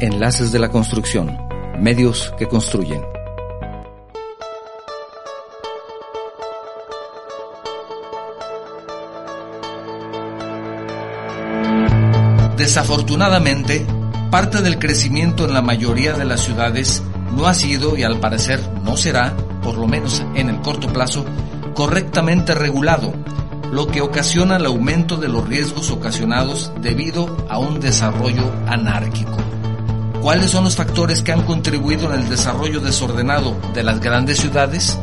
Enlaces de la Construcción, medios que construyen. Desafortunadamente, parte del crecimiento en la mayoría de las ciudades no ha sido y al parecer no será, por lo menos en el corto plazo, correctamente regulado, lo que ocasiona el aumento de los riesgos ocasionados debido a un desarrollo anárquico. ¿Cuáles son los factores que han contribuido en el desarrollo desordenado de las grandes ciudades?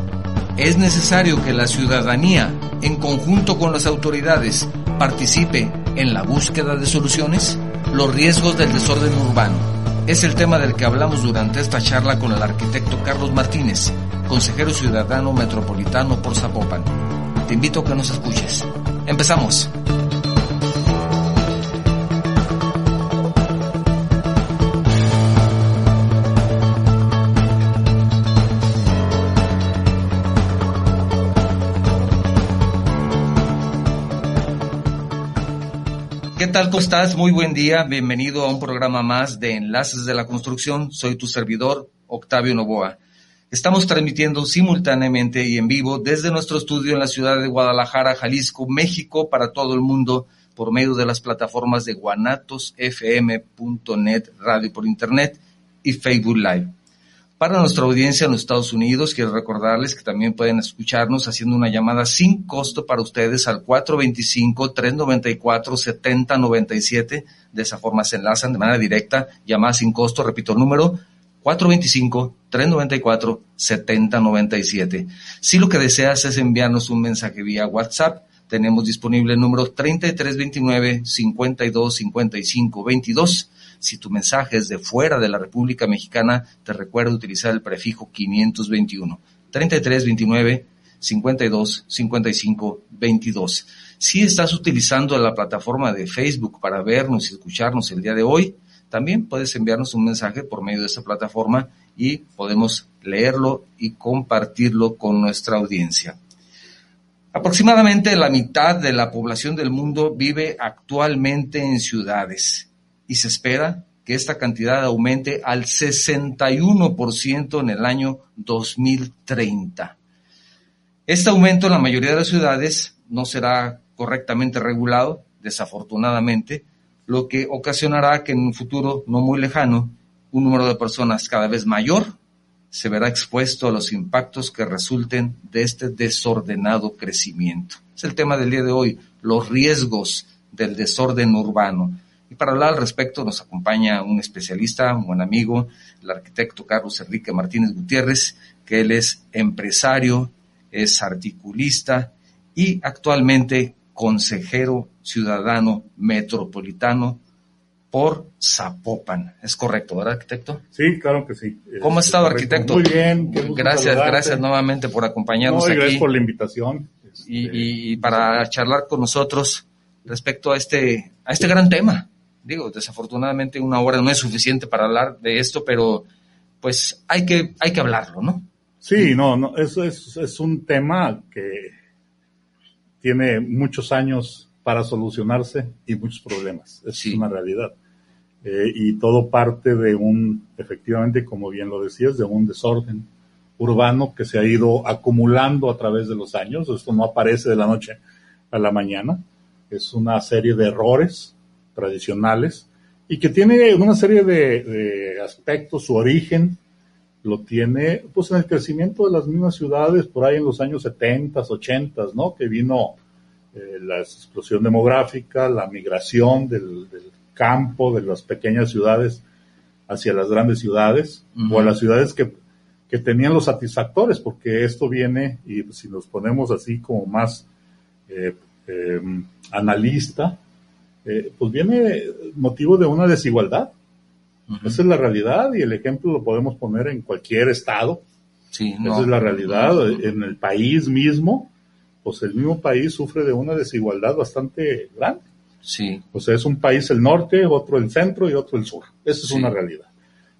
Es necesario que la ciudadanía, en conjunto con las autoridades, participe en la búsqueda de soluciones. Los riesgos del desorden urbano es el tema del que hablamos durante esta charla con el arquitecto Carlos Martínez, consejero ciudadano metropolitano por Zapopan. Te invito a que nos escuches. Empezamos. ¿Qué tal? ¿Cómo estás? Muy buen día. Bienvenido a un programa más de Enlaces de la Construcción. Soy tu servidor, Octavio Novoa. Estamos transmitiendo simultáneamente y en vivo desde nuestro estudio en la ciudad de Guadalajara, Jalisco, México, para todo el mundo por medio de las plataformas de guanatosfm.net, radio por internet y Facebook Live. Para nuestra audiencia en los Estados Unidos, quiero recordarles que también pueden escucharnos haciendo una llamada sin costo para ustedes al 425-394-7097. De esa forma se enlazan de manera directa, llamada sin costo, repito el número, 425-394-7097. Si lo que deseas es enviarnos un mensaje vía WhatsApp, tenemos disponible el número 3329-525522 si tu mensaje es de fuera de la República Mexicana, te recuerdo utilizar el prefijo 521. 3329 52 55 22. Si estás utilizando la plataforma de Facebook para vernos y escucharnos el día de hoy, también puedes enviarnos un mensaje por medio de esa plataforma y podemos leerlo y compartirlo con nuestra audiencia. Aproximadamente la mitad de la población del mundo vive actualmente en ciudades y se espera que esta cantidad aumente al 61% en el año 2030. Este aumento en la mayoría de las ciudades no será correctamente regulado, desafortunadamente, lo que ocasionará que en un futuro no muy lejano un número de personas cada vez mayor se verá expuesto a los impactos que resulten de este desordenado crecimiento. Es el tema del día de hoy, los riesgos del desorden urbano. Y para hablar al respecto nos acompaña un especialista, un buen amigo, el arquitecto Carlos Enrique Martínez Gutiérrez, que él es empresario, es articulista y actualmente consejero ciudadano metropolitano por Zapopan. ¿Es correcto, verdad, arquitecto? Sí, claro que sí. ¿Cómo ha estado, arquitecto? Muy bien. Gracias, gracias nuevamente por acompañarnos no, aquí. Gracias por la invitación. Y, y, y, para charlar con nosotros respecto a este, a este gran tema digo, desafortunadamente una hora no es suficiente para hablar de esto, pero pues hay que, hay que hablarlo, ¿no? Sí, no, no, eso es, es un tema que tiene muchos años para solucionarse y muchos problemas. Es sí. una realidad. Eh, y todo parte de un, efectivamente, como bien lo decías, de un desorden urbano que se ha ido acumulando a través de los años. Esto no aparece de la noche a la mañana. Es una serie de errores tradicionales y que tiene una serie de, de, aspectos, su origen lo tiene pues en el crecimiento de las mismas ciudades por ahí en los años 70, 80, ¿no? Que vino eh, la explosión demográfica, la migración del, del, campo, de las pequeñas ciudades hacia las grandes ciudades uh -huh. o a las ciudades que, que tenían los satisfactores, porque esto viene, y si nos ponemos así como más eh, eh, analista, eh, pues viene motivo de una desigualdad. Uh -huh. Esa es la realidad y el ejemplo lo podemos poner en cualquier estado. Sí, no. Esa es la realidad. -huh. En el país mismo, pues el mismo país sufre de una desigualdad bastante grande. Sí. O sea, es un país el norte, otro el centro y otro el sur. Esa es sí. una realidad.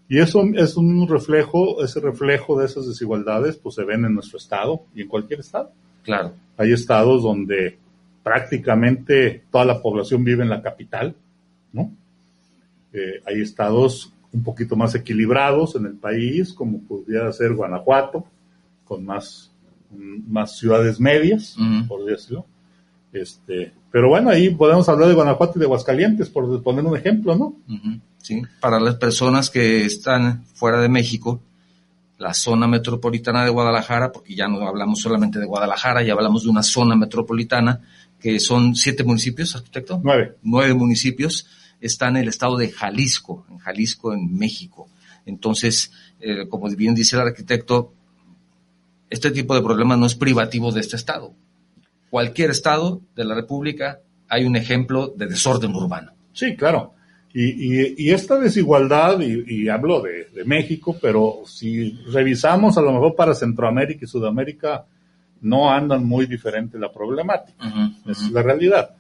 Y eso es un reflejo, ese reflejo de esas desigualdades, pues se ven en nuestro estado y en cualquier estado. Claro. Hay estados donde prácticamente toda la población vive en la capital, ¿no? Eh, hay estados un poquito más equilibrados en el país, como pudiera ser Guanajuato, con más, más ciudades medias, por decirlo. Este, pero bueno, ahí podemos hablar de Guanajuato y de Aguascalientes, por poner un ejemplo, ¿no? Sí, para las personas que están fuera de México, la zona metropolitana de Guadalajara, porque ya no hablamos solamente de Guadalajara, ya hablamos de una zona metropolitana, que son siete municipios, arquitecto. Nueve. Nueve municipios, está en el estado de Jalisco, en Jalisco, en México. Entonces, eh, como bien dice el arquitecto, este tipo de problema no es privativo de este estado cualquier estado de la República hay un ejemplo de desorden urbano. Sí, claro. Y, esta desigualdad, y, hablo de, México, pero si revisamos a lo mejor para Centroamérica y Sudamérica, no andan muy diferente la problemática. Es la realidad.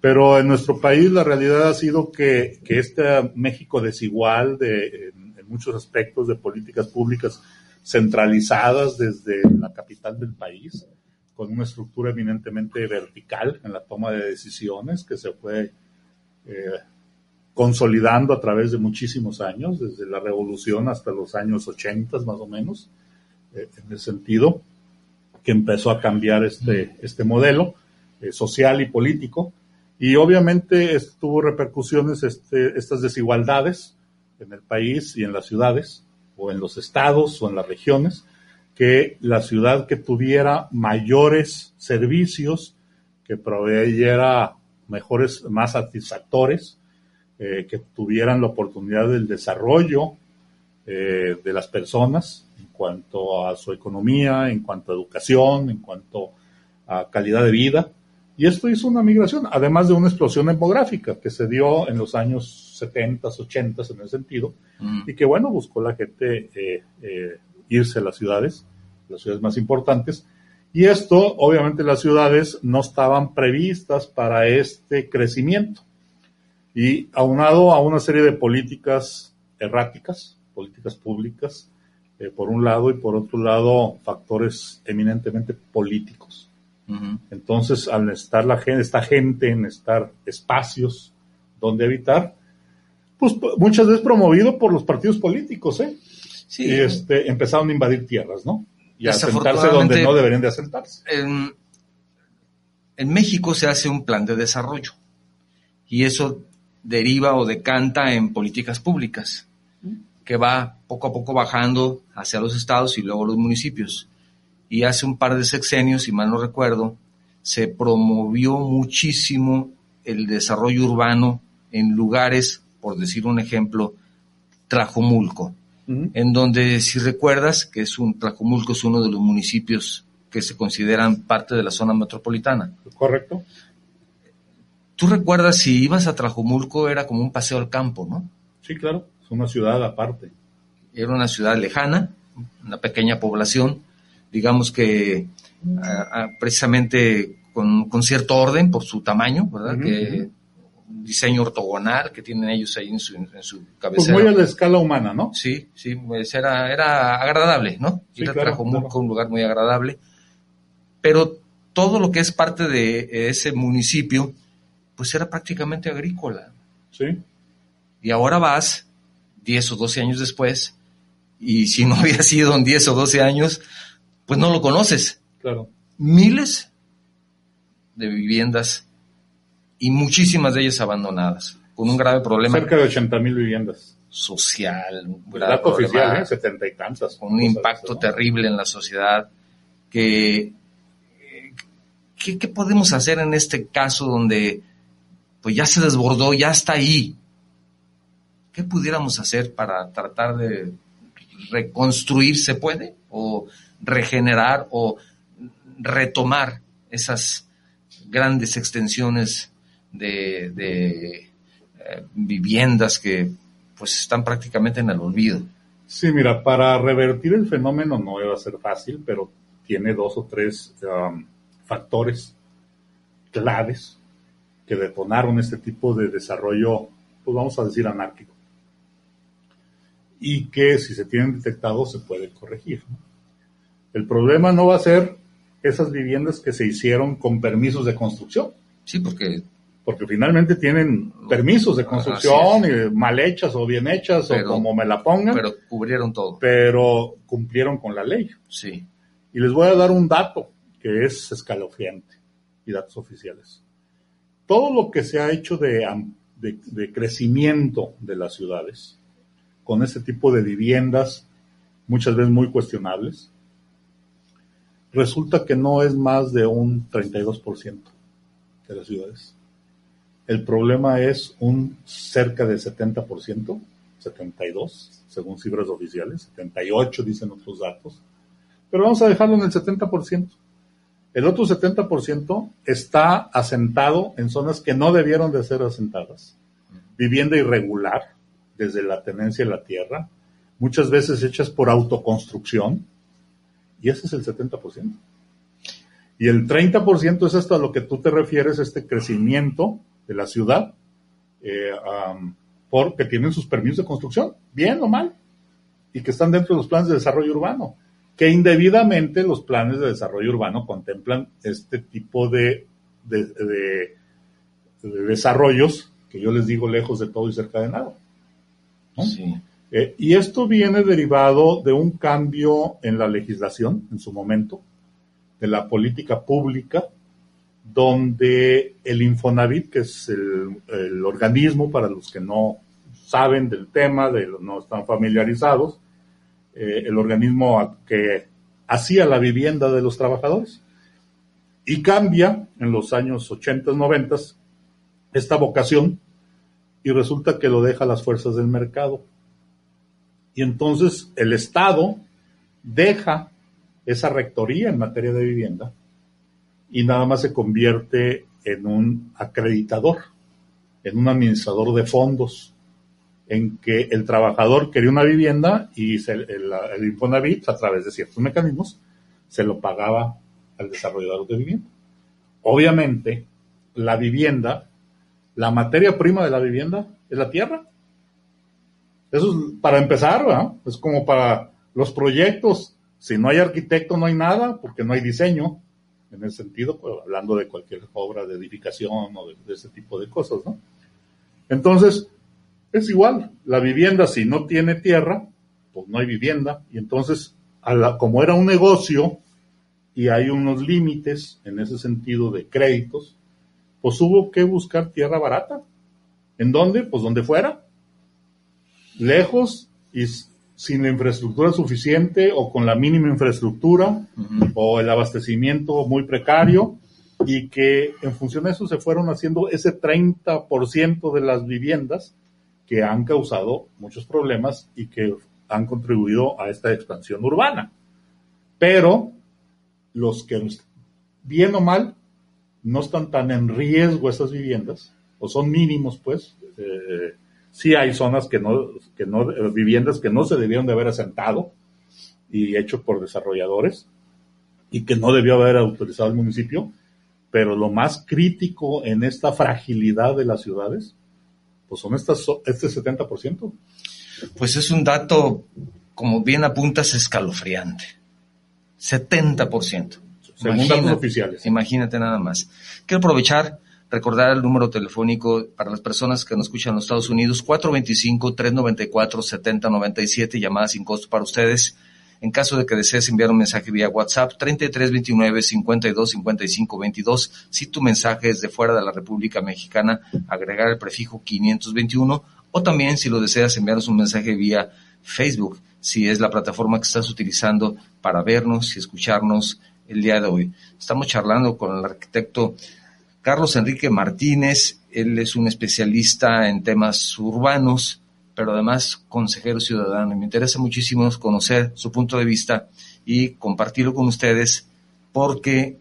Pero en nuestro país la realidad ha sido que, este México desigual de, en muchos aspectos de políticas públicas centralizadas desde la capital del país, con una estructura eminentemente vertical en la toma de decisiones que se fue eh, consolidando a través de muchísimos años, desde la revolución hasta los años 80 más o menos, eh, en el sentido que empezó a cambiar este, este modelo eh, social y político. Y obviamente tuvo repercusiones este, estas desigualdades en el país y en las ciudades, o en los estados o en las regiones, que la ciudad que tuviera mayores servicios, que proveyera mejores, más satisfactores, eh, que tuvieran la oportunidad del desarrollo eh, de las personas cuanto a su economía, en cuanto a educación, en cuanto a calidad de vida. Y esto hizo una migración, además de una explosión demográfica que se dio en los años 70, 80 en ese sentido, mm. y que bueno, buscó la gente eh, irse a las ciudades, las ciudades más importantes. Y esto, obviamente, las ciudades no estaban previstas para este crecimiento. Y aunado a una serie de políticas erráticas, políticas públicas, eh, por un lado, y por otro lado, factores eminentemente políticos. Entonces, al estar la gente, esta gente en estar espacios donde habitar, pues muchas veces promovido por los partidos políticos, ¿eh? Sí. Y este, empezaron a invadir tierras, ¿no? Y asentarse donde no deberían de asentarse. En, México se hace un plan de desarrollo y eso deriva o decanta en políticas públicas que va poco a poco bajando hacia los estados y luego los municipios. Y hace un par de sexenios, si mal no recuerdo, se promovió muchísimo el desarrollo urbano en lugares, por decir un ejemplo, Trajomulco, en donde, si recuerdas, que es un, Tlajomulco es uno de los municipios que se consideran parte de la zona metropolitana. Correcto. ¿Tú recuerdas si ibas a Tlajomulco era como un paseo al campo, no? Sí, claro, una ciudad aparte. Era una ciudad lejana, una pequeña población, digamos que precisamente con, cierto orden por su tamaño, ¿verdad? que diseño ortogonal que tienen ellos ahí en su, en su cabecera. Pues muy a la escala humana, ¿no? Sí, sí, pues era, era agradable, ¿no? Sí, trajo un lugar muy agradable. Pero todo lo que es parte de ese municipio, pues era prácticamente agrícola. Sí. Y ahora vas, 10 o 12 años después, y si no había sido en 10 o 12 años, pues no lo conoces. Claro. Miles de viviendas y muchísimas de ellas abandonadas, con un grave problema. Cerca de 80 mil viviendas. Social, un grave dato oficial, ¿eh? 70 y tantas. Con un impacto terrible en la sociedad. Que, ¿qué, podemos hacer en este caso donde pues ya se desbordó, ya está ahí? ¿Qué pudiéramos hacer para tratar de reconstruir, se puede? ¿O regenerar o retomar esas grandes extensiones de, eh, viviendas que pues están prácticamente en el olvido. Sí, mira, para revertir el fenómeno no va a ser fácil, pero tiene dos o tres um, factores claves que detonaron este tipo de desarrollo, pues vamos a decir, anárquico. Y que si se tienen detectados se puede corregir. El problema no va a ser esas viviendas que se hicieron con permisos de construcción. Sí, porque porque finalmente tienen permisos de construcción, mal hechas o bien hechas, o como me la pongan. Pero cubrieron todo. Pero cumplieron con la ley. Sí. Y les voy a dar un dato que es escalofriante y datos oficiales. Todo lo que se ha hecho de, de, crecimiento de las ciudades, con ese tipo de viviendas, muchas veces muy cuestionables, resulta que no es más de un 32% de las ciudades. El problema es un cerca de 70%, 72, según cifras oficiales, 78 dicen otros datos, pero vamos a dejarlo en el 70%. El otro 70% está asentado en zonas que no debieron de ser asentadas. Vivienda irregular, desde la tenencia de la tierra, muchas veces hechas por autoconstrucción, y ese es el 70%. Y el 30% es esto a lo que tú te refieres, este crecimiento de la ciudad, eh, porque tienen sus permisos de construcción, bien o mal, y que están dentro de los planes de desarrollo urbano que indebidamente los planes de desarrollo urbano contemplan este tipo de, desarrollos que yo les digo lejos de todo y cerca de nada. Eh, y esto viene derivado de un cambio en la legislación en su momento, de la política pública, donde el Infonavit, que es el, el organismo para los que no saben del tema, de, no están familiarizados, eh, el organismo que hacía la vivienda de los trabajadores. Y cambia en los años 80, 90 esta vocación y resulta que lo deja las fuerzas del mercado. Y entonces el Estado deja esa rectoría en materia de vivienda y nada más se convierte en un acreditador, en un administrador de fondos en que el trabajador quería una vivienda y el, el, Infonavit, a través de ciertos mecanismos, se lo pagaba al desarrollador de vivienda. Obviamente, la vivienda, la materia prima de la vivienda es la tierra. Eso es para empezar. Es como para los proyectos. Si no hay arquitecto, no hay nada, porque no hay diseño, en ese sentido, pues, hablando de cualquier obra de edificación o de, de ese tipo de cosas, ¿no? Entonces, es igual, la vivienda si no tiene tierra, pues no hay vivienda. Y entonces, como era un negocio y hay unos límites en ese sentido de créditos, pues hubo que buscar tierra barata. ¿En dónde? Pues donde fuera. Lejos y sin la infraestructura suficiente o con la mínima infraestructura o el abastecimiento muy precario y que en función de eso se fueron haciendo ese 30% de las viviendas que han causado muchos problemas y que han contribuido a esta expansión urbana. Pero los que, bien o mal, no están tan en riesgo esas viviendas, o son mínimos, pues, eh, sí hay zonas que no, que no, viviendas que no se debieron de haber asentado y hecho por desarrolladores y que no debió haber autorizado el municipio, pero lo más crítico en esta fragilidad de las ciudades pues son estas, este 70%. Pues es un dato, como bien apuntas, escalofriante. 70%. Según datos oficiales. Imagínate nada más. Quiero aprovechar, recordar el número telefónico para las personas que nos escuchan en los Estados Unidos, 425-394-7097, llamada sin costo para ustedes. En caso de que desees enviar un mensaje vía WhatsApp, 3329 52 55 22. Si tu mensaje es de fuera de la República Mexicana, agregar el prefijo 521. O también si lo deseas enviarnos un mensaje vía Facebook, si es la plataforma que estás utilizando para vernos y escucharnos el día de hoy. Estamos charlando con el arquitecto Carlos Enrique Martínez. Él es un especialista en temas urbanos pero además consejero ciudadano. Me interesa muchísimo conocer su punto de vista y compartirlo con ustedes porque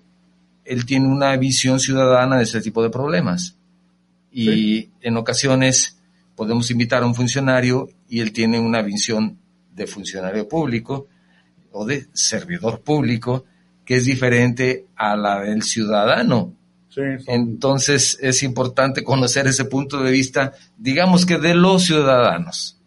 él tiene una visión ciudadana de ese tipo de problemas. Y en ocasiones podemos invitar a un funcionario y él tiene una visión de funcionario público o de servidor público que es diferente a la del ciudadano. Entonces es importante conocer ese punto de vista, digamos que de los ciudadanos.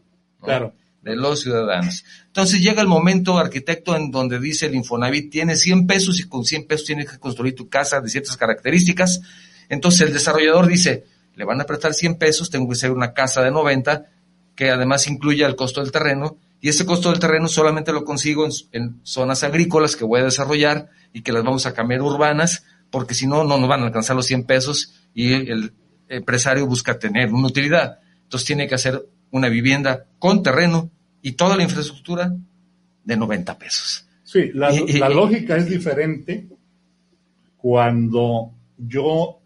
Claro. De los ciudadanos. Entonces llega el momento, arquitecto, en donde dice el Infonavit, tiene 100 pesos y con 100 pesos tienes que construir tu casa de ciertas características Entonces el desarrollador dice, le van a prestar 100 pesos, tengo que hacer una casa de 90, que además incluya el costo del terreno, y ese costo del terreno solamente lo consigo en, zonas agrícolas que voy a desarrollar y que las vamos a cambiar urbanas, porque si no, no nos van a alcanzar los 100 pesos y el empresario busca tener una utilidad. Entonces tiene que hacer una vivienda con terreno y toda la infraestructura de 90 pesos. Sí, la, la lógica es diferente cuando yo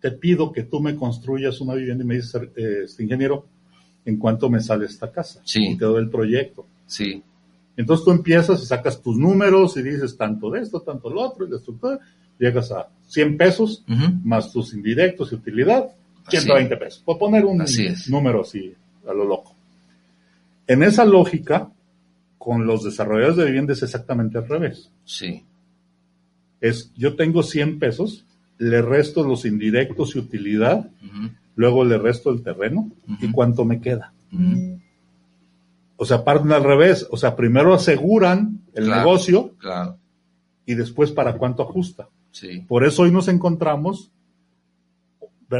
te pido que tú me construyas una vivienda y me dices, eh, este ingeniero, ¿en cuánto me sale esta casa? Sí. Y te doy el proyecto. Sí. Entonces tú empiezas y sacas tus números y dices tanto de esto, tanto lo otro, y la estructura, llegas a 100 pesos, más tus indirectos y utilidad, 120 pesos. Por poner un número así a lo loco. En esa lógica, con los desarrolladores de vivienda es exactamente al revés. Sí. Es, yo tengo 100 pesos, le resto los indirectos y utilidad, luego le resto el terreno, ¿y cuánto me queda? O sea, parten al revés. O sea, primero aseguran el negocio y después para cuánto ajusta. Sí. Por eso hoy nos encontramos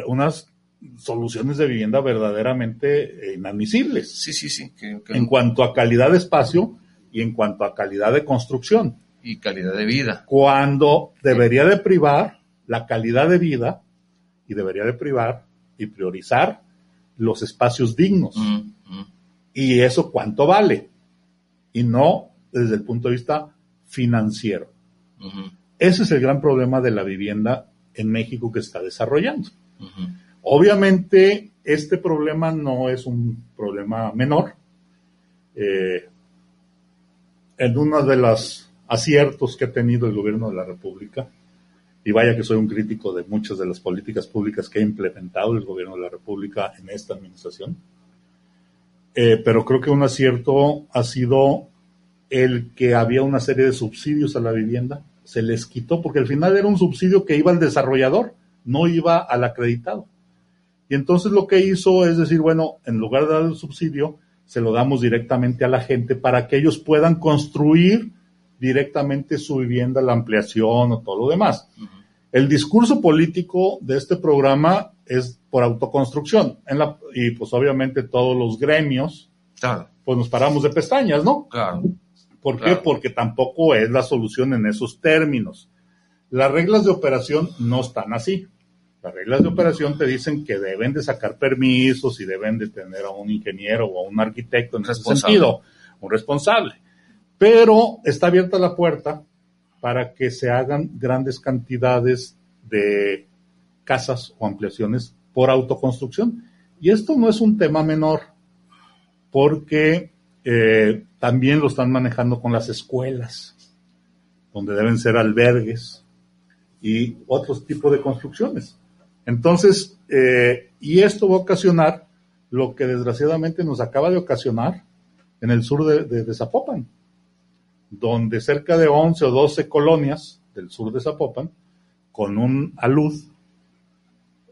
unas soluciones de vivienda verdaderamente inadmisibles. Sí, sí, sí. En cuanto a calidad de espacio y en cuanto a calidad de construcción. Y calidad de vida. Cuando debería de privar la calidad de vida y debería de privar y priorizar los espacios dignos. Y eso cuánto vale. Y no desde el punto de vista financiero. Ese es el gran problema de la vivienda en México que está desarrollando. Obviamente, este problema no es un problema menor. Eh, en uno de los aciertos que ha tenido el gobierno de la República, y vaya que soy un crítico de muchas de las políticas públicas que ha implementado el gobierno de la República en esta administración, eh, pero creo que un acierto ha sido el que había una serie de subsidios a la vivienda, se les quitó, porque al final era un subsidio que iba al desarrollador, no iba al acreditado. Y entonces lo que hizo es decir, bueno, en lugar de dar el subsidio, se lo damos directamente a la gente para que ellos puedan construir directamente su vivienda, la ampliación o todo lo demás. El discurso político de este programa es por autoconstrucción. En la, y pues obviamente todos los gremios, pues nos paramos de pestañas, ¿no? Claro. ¿Por qué? Porque tampoco es la solución en esos términos. Las reglas de operación no están así. Las reglas de operación te dicen que deben de sacar permisos y deben de tener a un ingeniero o a un arquitecto en ese sentido, un responsable. Pero está abierta la puerta para que se hagan grandes cantidades de casas o ampliaciones por autoconstrucción. Y esto no es un tema menor, porque eh, también lo están manejando con las escuelas, donde deben ser albergues y otros tipos de construcciones. Entonces, eh, y esto va a ocasionar lo que desgraciadamente nos acaba de ocasionar en el sur de, Zapopan, donde cerca de 11 o 12 colonias del sur de Zapopan, con un alud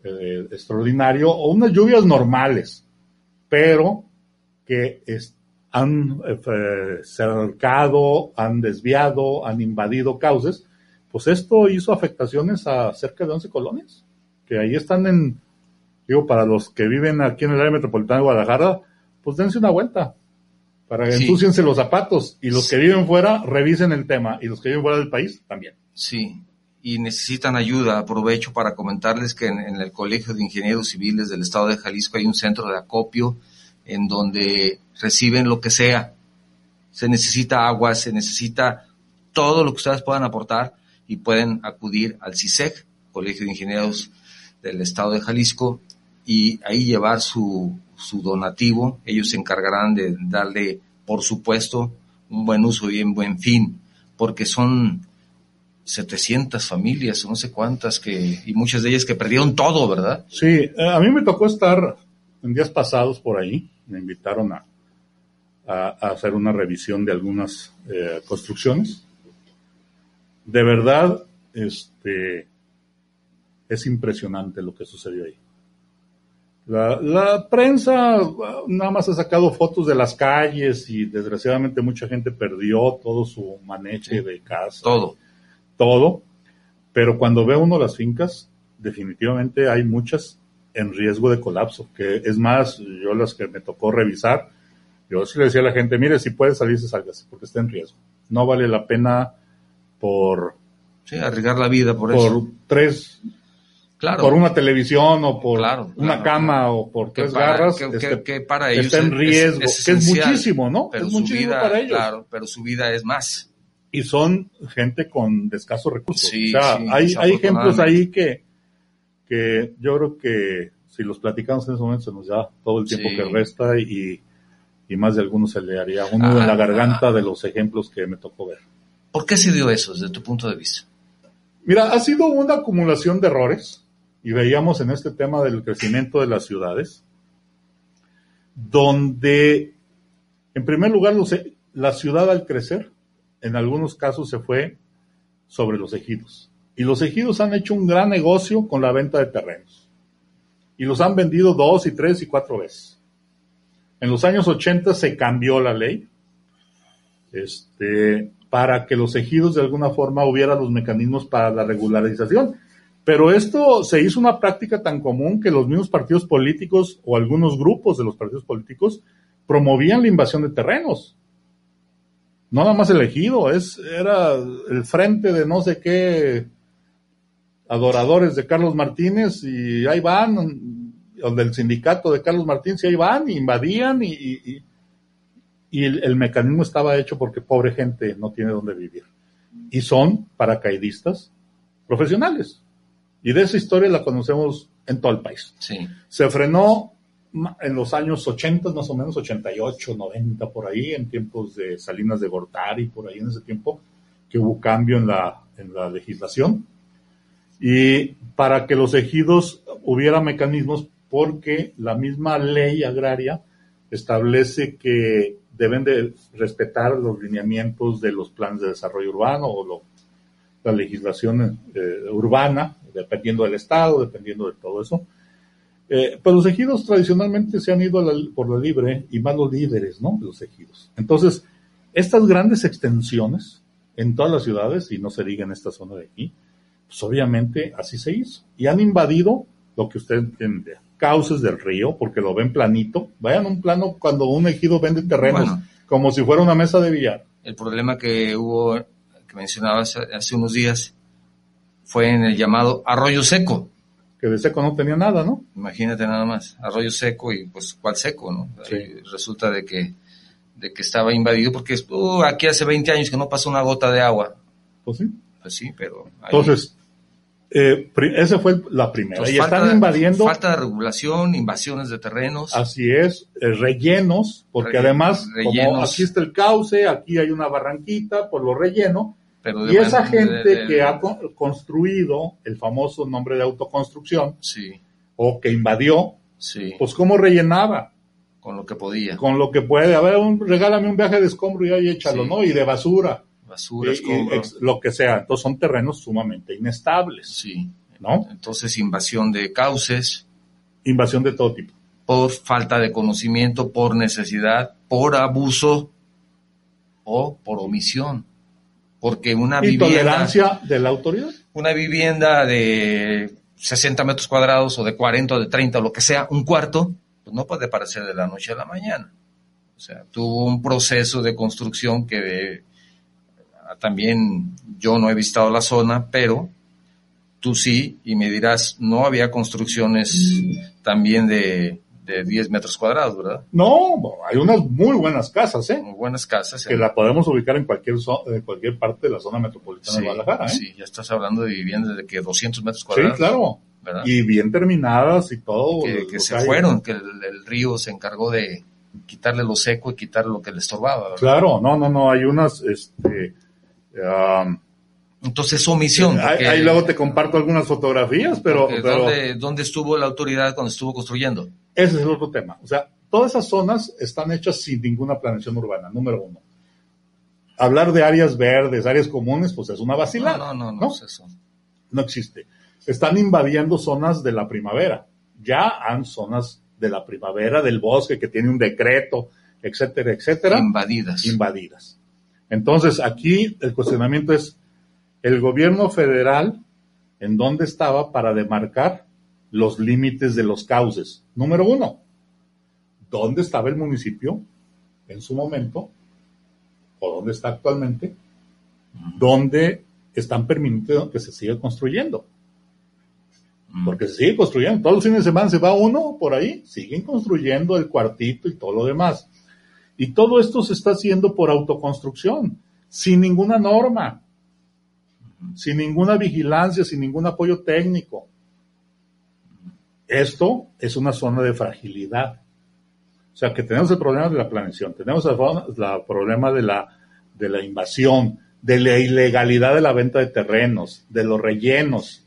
eh, extraordinario o unas lluvias normales, pero que han eh, cercado, han desviado, han invadido cauces, pues esto hizo afectaciones a cerca de 11 colonias que ahí están en, digo, para los que viven aquí en el área metropolitana de Guadalajara, pues dense una vuelta para que ensuciense los zapatos y los que viven fuera revisen el tema y los que viven fuera del país también. Sí, y necesitan ayuda. Aprovecho para comentarles que en, en, el Colegio de Ingenieros Civiles del Estado de Jalisco hay un centro de acopio en donde reciben lo que sea. Se necesita agua, se necesita todo lo que ustedes puedan aportar y pueden acudir al CISEC, Colegio de Ingenieros del estado de Jalisco y ahí llevar su, su donativo. Ellos se encargarán de darle, por supuesto, un buen uso y un buen fin, porque son 700 familias, no sé cuántas, que, y muchas de ellas que perdieron todo, ¿verdad? Sí, eh, a mí me tocó estar en días pasados por ahí, me invitaron a, a, hacer una revisión de algunas eh, construcciones. De verdad, este, es impresionante lo que sucedió ahí. La, prensa nada más ha sacado fotos de las calles y desgraciadamente mucha gente perdió todo su maneche de casa. Todo. Todo. Pero cuando ve uno las fincas, definitivamente hay muchas en riesgo de colapso, que es más, yo las que me tocó revisar, yo sí le decía a la gente, mire, si puede salirse, sálgase, porque está en riesgo. No vale la pena por... Sí, arriesgar la vida por, por tres Claro. por una televisión o por Claro, una claro, cama o por tres para, garras, que, este, que- que para ellos está en es- riesgo, es que es muchísimo, ¿no? Pero es su muchísimo vida, para ellos. claro, pero su vida es más. Y son gente con escasos recursos. Sí, o sea, sí, hay, hay ejemplos ahí que, que yo creo que si los platicamos en ese momento se nos da todo el tiempo Sí. que resta y, y más de algunos se le haría un nudo Ah, en la garganta de los ejemplos que me tocó ver. ¿Por qué se dio eso desde tu punto de vista? Mira, ha sido una acumulación de errores y veíamos en este tema del crecimiento de las ciudades, donde, en primer lugar, e- la ciudad al crecer, en algunos casos se fue sobre los ejidos. Y los ejidos han hecho un gran negocio con la venta de terrenos. Y los han vendido dos y tres y cuatro veces. En los años 80 se cambió la ley este, para que los ejidos de alguna forma hubiera los mecanismos para la regularización. Pero esto se hizo una práctica tan común que los mismos partidos políticos o algunos grupos de los partidos políticos promovían la invasión de terrenos. No nada más el ejido, es, era el frente de no sé qué adoradores de Carlos Martínez y ahí van, o del sindicato de Carlos Martínez y ahí van, y- y- y el, el mecanismo estaba hecho porque pobre gente no tiene dónde vivir. Y son paracaidistas profesionales. Y de esa historia la conocemos en todo el país. Sí. Se frenó en los años 80, más o menos 88, 90, por ahí, en tiempos de Salinas de Gortari, por ahí en ese tiempo, que hubo cambio en la, en la legislación. Y para que los ejidos hubiera mecanismos, porque la misma ley agraria establece que deben de respetar los lineamientos de los planes de desarrollo urbano o lo- la legislación eh, urbana, dependiendo del estado, dependiendo de todo eso. Eh, pero los ejidos tradicionalmente se han ido la- por la libre y más los líderes, ¿no? Los ejidos. Entonces, estas grandes extensiones en todas las ciudades, y no se diga en esta zona de aquí, pues obviamente así se hizo. Y han invadido lo que usted entiende, cauces del río, porque lo ven planito. Vayan a un plano cuando un ejido vende terrenos, Bueno. como si fuera una mesa de billar. El problema que hubo, que mencionabas hace unos días, fue en el llamado arroyo seco. Que de seco no tenía nada, ¿no? Imagínate nada más, arroyo seco y pues cuál seco, ¿no? Sí. Resulta de que, de que estaba invadido porque uh, aquí hace 20 años que no pasó una gota de agua. Pues sí. Pues sí, pero... ahí- Entonces, eh, esa fue la primera. Entonces, y están invadiendo, Falta de regulación, invasiones de terrenos. así es, eh, rellenos, porque además, como rellenos. aquí está el cauce, aquí hay una barranquita, por lo relleno, pero y esa gente de- de- que ha co- construido el famoso nombre de autoconstrucción, Sí, o que invadió, sí, pues cómo rellenaba, con lo que podía. con lo que puede, a ver, un- regálame un viaje de escombro y ahí échalo, Sí. ¿no? Y de basura, Basura, y- y escombro. ex- lo que sea. Entonces son terrenos sumamente inestables, Sí. ¿no? Entonces, invasión de cauces Invasión de todo tipo. por falta de conocimiento, por necesidad, por abuso o por omisión. Porque una vivienda, Intolerancia de la autoridad. una vivienda de 60 metros cuadrados o de 40 o de 30 o lo que sea, un cuarto, pues no puede parecer de la noche a la mañana. O sea, tuvo un proceso de construcción que eh, también yo no he visitado la zona, pero tú sí, y me dirás, no había construcciones también de, de 10 metros cuadrados, ¿verdad? No, hay unas muy buenas casas, ¿eh? Muy buenas casas. Que la podemos ubicar en cualquier, en cualquier parte de la zona metropolitana sí, de Guadalajara, ¿eh? sí, ya estás hablando de viviendas de que 200 metros Sí, cuadrados. claro. ¿verdad? Y bien terminadas y todo. que, se fueron, que el, el río se encargó de quitarle lo seco y quitarle lo que le estorbaba. ¿verdad? Claro, no, no, no, hay unas, este, um, Entonces, omisión. ahí, ahí luego te comparto algunas fotografías, pero, pero ¿dónde, dónde estuvo la autoridad cuando estuvo construyendo? Ese es el otro tema. O sea, todas esas zonas están hechas sin ninguna planeación urbana, número uno. Hablar de áreas verdes, áreas comunes, pues es una vacilada. no, no, no, ¿no? es eso. no existe. Están invadiendo zonas de la primavera. Ya han zonas de la primavera, del bosque, que tiene un decreto, etcétera, etcétera, Invadidas. invadidas. Entonces, aquí el cuestionamiento es, el gobierno federal en dónde estaba para demarcar los límites de los cauces. Número uno, ¿dónde estaba el municipio en su momento? ¿O dónde está actualmente? ¿Dónde están permitiendo que se siga construyendo? Porque se sigue construyendo. Todos los fines de semana se va uno por ahí, siguen construyendo el cuartito y todo lo demás. Y todo esto se está haciendo por autoconstrucción, sin ninguna norma, sin ninguna vigilancia, sin ningún apoyo técnico. Esto es una zona de fragilidad. O sea que tenemos el problema de la planeación, tenemos el, problema de la, de la invasión, de la ilegalidad de la venta de terrenos, de los rellenos,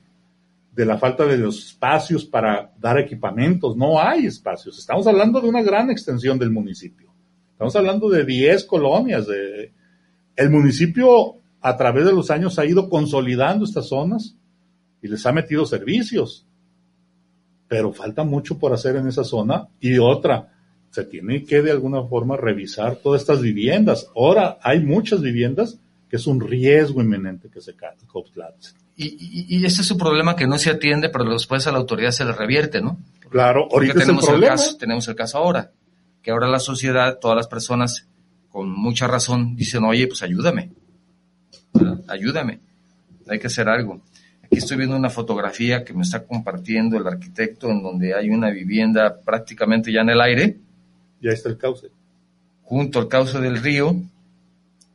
de la falta de los espacios para dar equipamientos. No hay espacios. Estamos hablando de una gran extensión del municipio. Estamos hablando de 10 colonias. El municipio a través de los años ha ido consolidando estas zonas y les ha metido servicios. Pero falta mucho por hacer en esa zona. Y otra, se tiene que de alguna forma revisar todas estas viviendas. Ahora hay muchas viviendas que es un riesgo inminente que se colapsen. Y, y, y, ese es un problema que no se atiende, pero después a la autoridad se le revierte, ¿no? Claro, ahorita tenemos el, problema. caso, tenemos el caso ahora, que ahora la sociedad, todas las personas con mucha razón dicen, oye, pues ayúdame, ayúdame, hay que hacer algo. Aquí estoy viendo una fotografía que me está compartiendo el arquitecto en donde hay una vivienda prácticamente ya en el aire. Ya está el cauce. Junto al cauce del río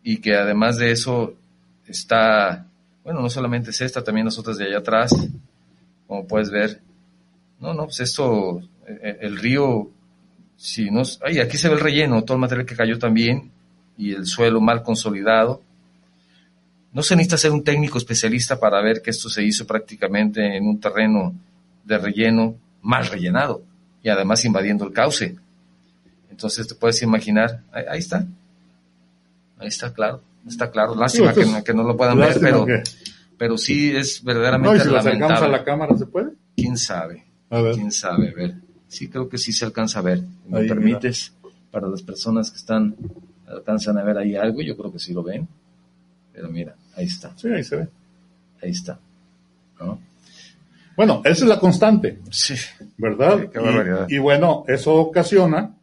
y que además de eso está, bueno, no solamente es esta, también las otras de allá atrás, como puedes ver. No, no, pues esto, el, el río, si no, ay, aquí se ve el relleno, todo el material que cayó también y el suelo mal consolidado no se necesita ser un técnico especialista para ver que esto se hizo prácticamente en un terreno de relleno mal rellenado y además invadiendo el cauce. Entonces te puedes imaginar, ahí, está, ahí está claro, está claro. Lástima que, no, que, no, lo puedan ver, pero, pero sí es verdaderamente no, si lamentable. a la cámara se puede? ¿Quién sabe? ¿Quién sabe? A ver, sí creo que sí se alcanza a ver. ¿Me permites? Para las personas que están, alcanzan a ver ahí algo, yo creo que sí lo ven. Pero mira, ahí está. Sí, ahí se ve. Ahí está. Bueno, esa es la constante. Sí. ¿Verdad? y, y, bueno, eso ocasiona,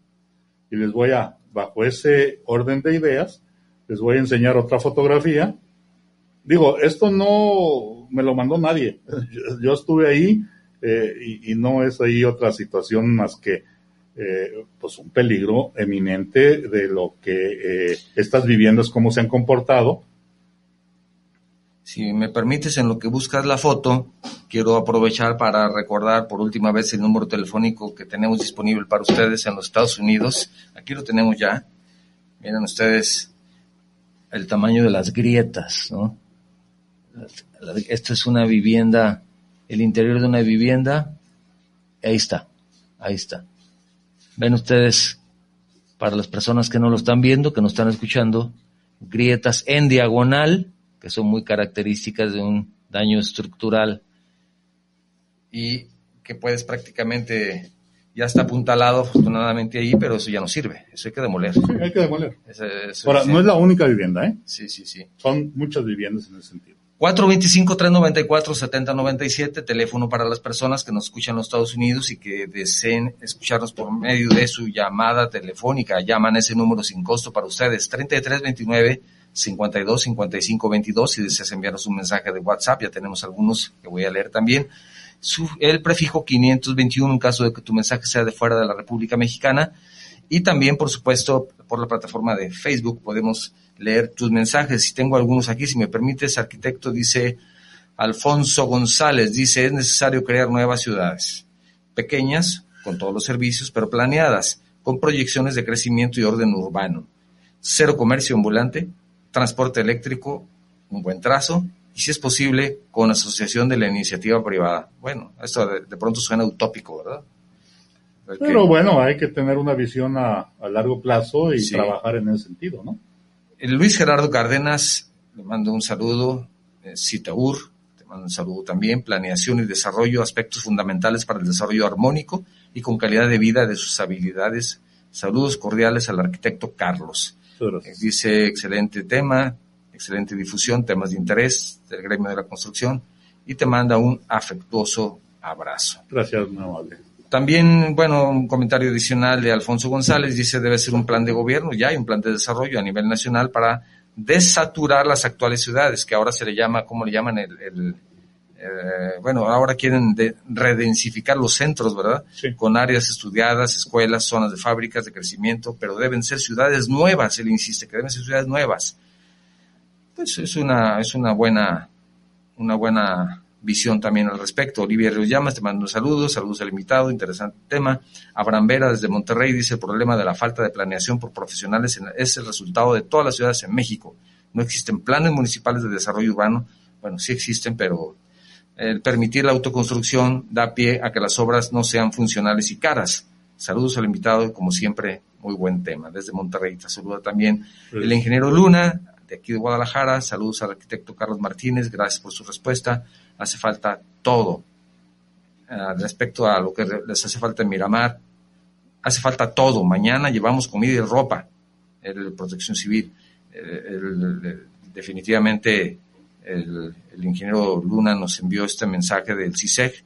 y les voy a, bajo ese orden de ideas, les voy a enseñar otra fotografía. Digo, esto no me lo mandó nadie. Yo, estuve ahí eh, y, no es ahí otra situación más que eh, pues un peligro eminente de lo que eh, estas viviendas, cómo se han comportado si me permites, en lo que buscas la foto, quiero aprovechar para recordar por última vez el número telefónico que tenemos disponible para ustedes en los Estados Unidos. Aquí lo tenemos ya. Miren ustedes el tamaño de las grietas, ¿no? Esto es una vivienda, el interior de una vivienda. Ahí está, ahí está. Ven ustedes, para las personas que no lo están viendo, que no están escuchando, grietas en diagonal que son muy características de un daño estructural y que puedes prácticamente, ya está apuntalado afortunadamente ahí, pero eso ya no sirve, eso hay que demoler. Sí, hay que demoler. Ahora, no es la única vivienda, ¿eh? Sí, sí, sí. Son muchas viviendas en ese sentido. 425-394-7097, teléfono para las personas que nos escuchan en los Estados Unidos y que deseen escucharnos por medio de su llamada telefónica. Llaman ese número sin costo para ustedes, 3329 52 55 22 si deseas enviarnos un mensaje de WhatsApp, ya tenemos algunos que voy a leer también. el prefijo 521 en caso de que tu mensaje sea de fuera de la República Mexicana. Y también, por supuesto, por la plataforma de Facebook podemos leer tus mensajes. Si tengo algunos aquí, si me permites, arquitecto dice Alfonso González, dice, es necesario crear nuevas ciudades, pequeñas, con todos los servicios, pero planeadas, con proyecciones de crecimiento y orden urbano. Cero comercio ambulante, transporte eléctrico, un buen trazo, y si es posible, con asociación de la iniciativa privada. Bueno, esto de, pronto suena utópico, ¿verdad? Pero bueno, hay que tener una visión a, largo plazo y trabajar en ese sentido, ¿no? Luis Gerardo Cárdenas, le mando un saludo, eh, Citaur, te mando un saludo también, planeación y desarrollo, aspectos fundamentales para el desarrollo armónico y con calidad de vida de sus habilidades. Saludos cordiales al arquitecto Carlos. Dice, excelente tema, excelente difusión, temas de interés del gremio de la construcción y te manda un afectuoso abrazo. Gracias, amable. También, bueno, un comentario adicional de Alfonso González dice debe ser un plan de gobierno, ya hay un plan de desarrollo a nivel nacional para desaturar las actuales ciudades, que ahora se le llama, ¿cómo le llaman? El, eh, bueno, ahora quieren redensificar los centros, ¿verdad? Con áreas estudiadas, escuelas, zonas de fábricas de crecimiento, pero deben ser ciudades nuevas, él insiste, que deben ser ciudades nuevas. Pues es una, es una buena, una buena visión también al respecto. Olivia Ríos Llamas te mando saludos, saludos al invitado, interesante tema. Abraham Vera desde Monterrey dice el problema de la falta de planeación por profesionales es el resultado de todas las ciudades en México. No existen planes municipales de desarrollo urbano. Bueno, sí existen, pero el permitir la autoconstrucción da pie a que las obras no sean funcionales y caras. Saludos al invitado, como siempre, muy buen tema. Desde Monterrey te saluda también el ingeniero Luna, de aquí de Guadalajara. Saludos al arquitecto Carlos Martínez, gracias por su respuesta. Hace falta todo. Uh, respecto a lo que les hace falta en Miramar, hace falta todo. Mañana llevamos comida y ropa, el protección civil. definitivamente el, ingeniero Luna nos envió este mensaje del CISEG.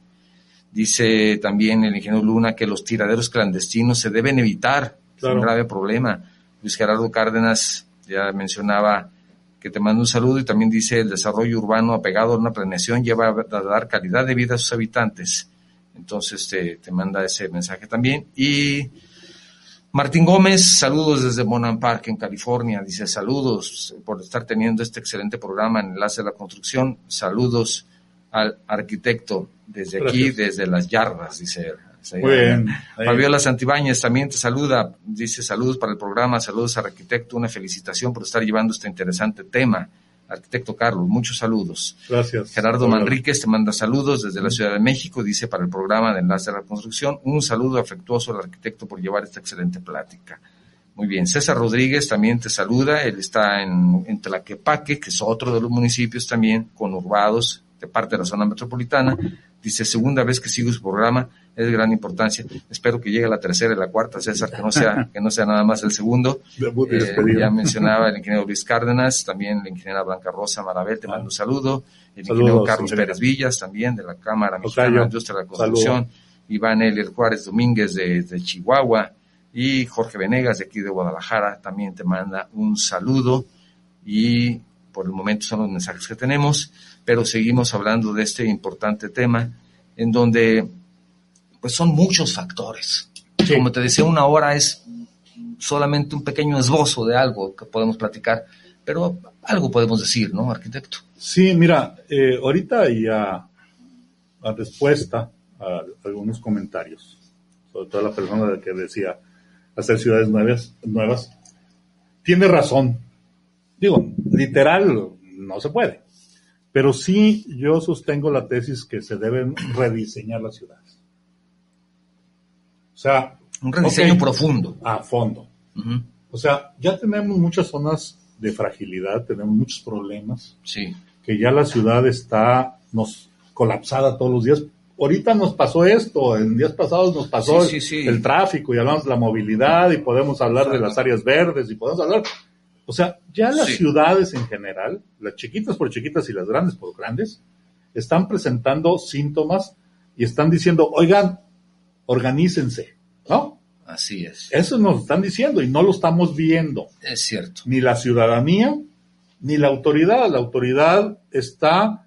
Dice también el ingeniero Luna que los tiraderos clandestinos se deben evitar. Es un grave problema. Luis Gerardo Cárdenas ya mencionaba que te manda un saludo y también dice el desarrollo urbano apegado a una planeación lleva a dar calidad de vida a sus habitantes. Entonces te, te manda ese mensaje también. Y Martín Gómez, saludos desde Monan Park en California. Dice saludos por estar teniendo este excelente programa en Enlace de la Construcción. Saludos al arquitecto desde aquí, desde las yardas, dice. Muy bien. Fabiola Santibáñez también te saluda, dice saludos para el programa, saludos al arquitecto, una felicitación por estar llevando este interesante tema. Arquitecto Carlos, muchos saludos. Gracias. Gerardo Manríquez te manda saludos desde la Ciudad de México, dice para el programa de Enlace de la Construcción, un saludo afectuoso al arquitecto por llevar esta excelente plática. Muy bien, César Rodríguez también te saluda, él está en, en Tlaquepaque, que es otro de los municipios también conurbados de parte de la zona metropolitana. Dice, segunda vez que sigo su programa, es de gran importancia. Espero que llegue la tercera y la cuarta, César, que no sea, que no sea nada más el segundo. Eh, ya mencionaba el ingeniero Luis Cárdenas, también la ingeniera Blanca Rosa Marabel, te mando un saludo. El ingeniero Carlos Pérez Villas, también de la Cámara Mexicana de Industria de la Construcción. Iván Elier Juárez Domínguez de, de Chihuahua. Y Jorge Venegas, de aquí de Guadalajara, también te manda un saludo. Y por el momento son los mensajes que tenemos, pero seguimos hablando de este importante tema en donde pues son muchos factores. Como te decía, una hora es solamente un pequeño esbozo de algo que podemos platicar, pero algo podemos decir, ¿no, arquitecto? Sí, mira, eh, ahorita ya a respuesta a algunos comentarios, sobre todo la persona que decía hacer ciudades nuevas, nuevas, tiene razón. Digo, literal, no se puede. Pero sí yo sostengo la tesis que se deben rediseñar las ciudades. O sea... Un rediseño profundo. A fondo. O sea, ya tenemos muchas zonas de fragilidad, tenemos muchos problemas. Sí. Que ya la ciudad está nos colapsada todos los días. Ahorita nos pasó esto, en días pasados nos pasó el, tráfico y hablamos de la movilidad y podemos hablar de las áreas verdes y podemos hablar. O sea, ya las ciudades en general, las chiquitas por chiquitas y las grandes por grandes, están presentando síntomas y están diciendo, oigan, organícense, ¿no? Así es. Eso nos están diciendo y no lo estamos viendo. Es cierto. Ni la ciudadanía, ni la autoridad. La autoridad está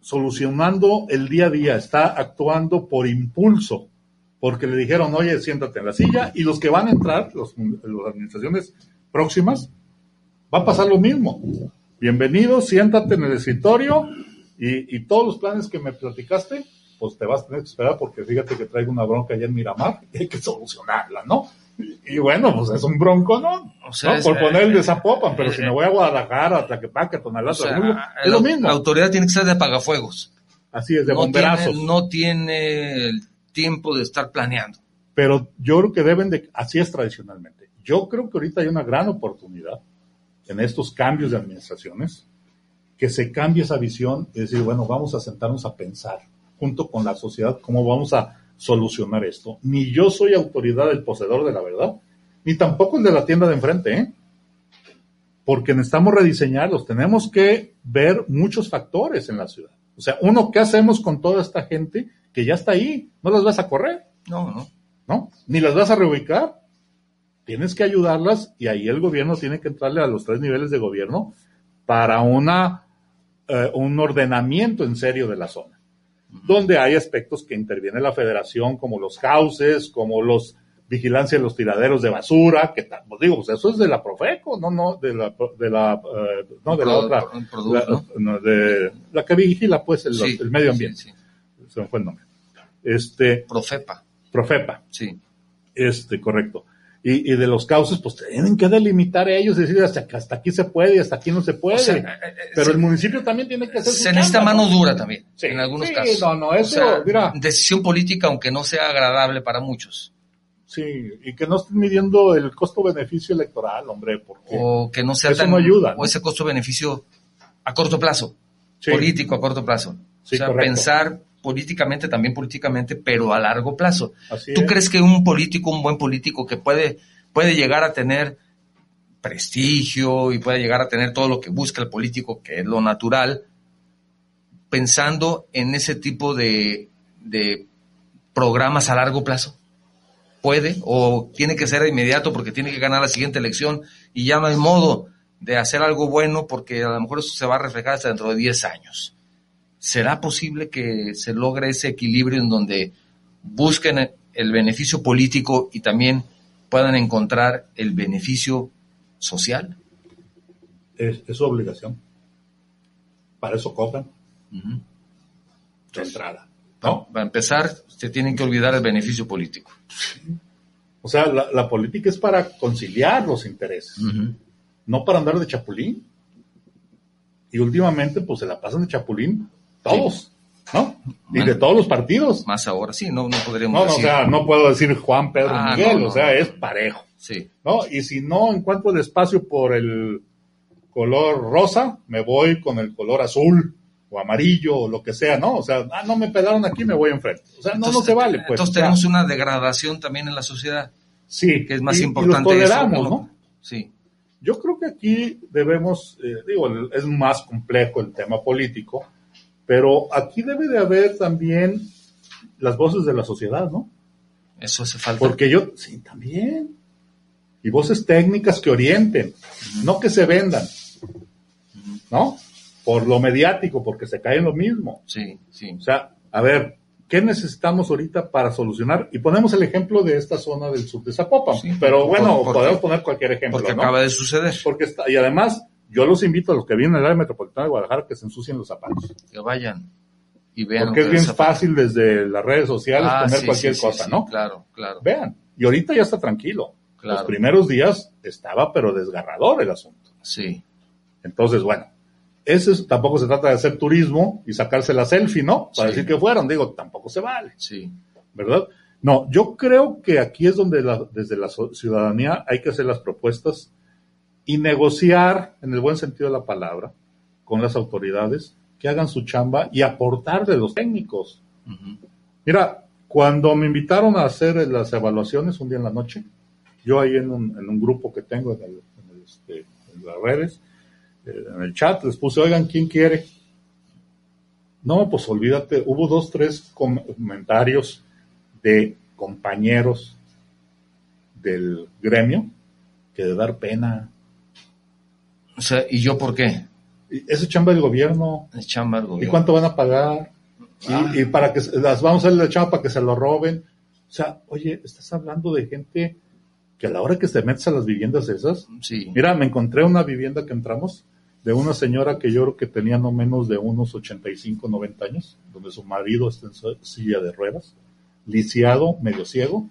solucionando el día a día, está actuando por impulso, porque le dijeron, oye, siéntate en la silla, y los que van a entrar, los, las administraciones próximas, va a pasar lo mismo. Bienvenido, siéntate en el escritorio y, y todos los planes que me platicaste, pues te vas a tener que esperar porque fíjate que traigo una bronca allá en Miramar y hay que solucionarla, ¿no? Y, bueno, pues es un bronco, ¿no? O sea, Por poner el de Zapopan, pero si me voy a Guadalajara, a Tlaquepaque, a Tonalá, es lo mismo. La autoridad tiene que ser de apagafuegos. Así es, de no bomberazos. Tiene, no tiene el tiempo de estar planeando. Pero yo creo que deben de, así es tradicionalmente. Yo creo que ahorita hay una gran oportunidad en estos cambios de administraciones, que se cambie esa visión y decir, bueno, vamos a sentarnos a pensar junto con la sociedad cómo vamos a solucionar esto. Ni yo soy autoridad del poseedor de la verdad, ni tampoco el de la tienda de enfrente, ¿eh? porque necesitamos rediseñarlos, tenemos que ver muchos factores en la ciudad. O sea, uno, ¿qué hacemos con toda esta gente que ya está ahí? ¿No las vas a correr? No, no. ¿No? Ni las vas a reubicar. Tienes que ayudarlas y ahí el gobierno tiene que entrarle a los tres niveles de gobierno para una, eh, un ordenamiento en serio de la zona, donde hay aspectos que interviene la federación, como los cauces, como los vigilancia de los tiraderos de basura, que pues digo, pues eso es de la Profeco, no, no, de la, de la, eh, no, de la otra, la, de la que vigila pues el, medio ambiente. Sí, Se me fue el nombre. Este. Profepa. Profepa. Sí. Este, correcto. Y, y, de los cauces, pues tienen que delimitar a ellos, decir hasta, hasta aquí se puede y hasta aquí no se puede. Eh, eh, Pero el municipio también tiene que hacer Se necesita mano dura también, en algunos casos. No, no, eso, mira. Decisión política, aunque no sea agradable para muchos. Sí, y que no estén midiendo el costo-beneficio electoral, hombre, porque o que no sea eso no ayuda. O ese costo-beneficio a corto plazo, político a corto plazo. o sea, pensar políticamente, también políticamente, pero a largo plazo. ¿Tú crees que un político, un buen político que puede, puede llegar a tener prestigio y puede llegar a tener todo lo que busca el político, que es lo natural, pensando en ese tipo de, de programas a largo plazo? ¿Puede o tiene que ser inmediato porque tiene que ganar la siguiente elección y ya no hay modo de hacer algo bueno porque a lo mejor eso se va a reflejar hasta dentro de 10 años? ¿Será posible que se logre ese equilibrio en donde busquen el beneficio político y también puedan encontrar el beneficio social? Es, su obligación. Para eso cobran. De entrada. ¿no? Para empezar, se tienen que olvidar el beneficio político. O sea, la, política es para conciliar los intereses, no para andar de chapulín. Y últimamente, pues se la pasan de chapulín todos, ¿no? y de todos los partidos. Más ahora, sí, no, no podríamos no, o sea, no puedo decir Juan, Pedro, ah, Miguel, o sea, es parejo. Sí. ¿No? Y si no encuentro el espacio por el color rosa, me voy con el color azul o amarillo o lo que sea, ¿no? O sea, ah, no me pelaron aquí, me voy enfrente. O sea, no, no se vale, pues. Entonces tenemos una degradación también en la sociedad. Sí. Que es más importante y eso, ¿no? Sí. Yo creo que aquí debemos, eh, digo, es más complejo el tema político, pero aquí debe de haber también las voces de la sociedad, ¿no? Eso hace falta. Porque yo, sí, también. Y voces técnicas que orienten, no que se vendan, ¿no? Por lo mediático, porque se cae en lo mismo. Sí, sí. O sea, a ver, ¿qué necesitamos ahorita para solucionar? Y ponemos el ejemplo de esta zona del sur de Zapopan. pero bueno, podemos poner cualquier ejemplo. Porque acaba de suceder. Porque está, y además, yo los invito a los que vienen al área metropolitana de Guadalajara que se ensucien los zapatos. Que vayan y vean. Porque es bien fácil desde las redes sociales ah, poner cualquier cosa, ¿no? claro, claro. Vean. Y ahorita ya está tranquilo. Los primeros días estaba, pero desgarrador el asunto. Sí. Entonces, bueno, ese tampoco se trata de hacer turismo y sacarse la selfie, ¿no? Para decir que fueron, digo, tampoco se vale. Sí. ¿Verdad? No, yo creo que aquí es donde desde la ciudadanía hay que hacer las propuestas y negociar, en el buen sentido de la palabra, con las autoridades que hagan su chamba y aportar de los técnicos. Mira, cuando me invitaron a hacer las evaluaciones un día en la noche, yo ahí en un, en un grupo que tengo en, el, este, en, las redes, eh, en el chat, les puse, oigan, ¿quién quiere? No, pues olvídate, hubo dos, tres comentarios de compañeros del gremio que de dar pena, o sea, ¿y yo por qué? Es chamba del gobierno. Es chamba del gobierno. ¿Y cuánto van a pagar? Ah. Y, para que las vamos a hacer la chamba para que se lo roben. O sea, oye, estás hablando de gente que a la hora que se metes a las viviendas esas. Sí. Mira, me encontré una vivienda que entramos de una señora que yo creo que tenía no menos de unos 85, 90 años, donde su marido está en silla de ruedas, lisiado, medio ciego,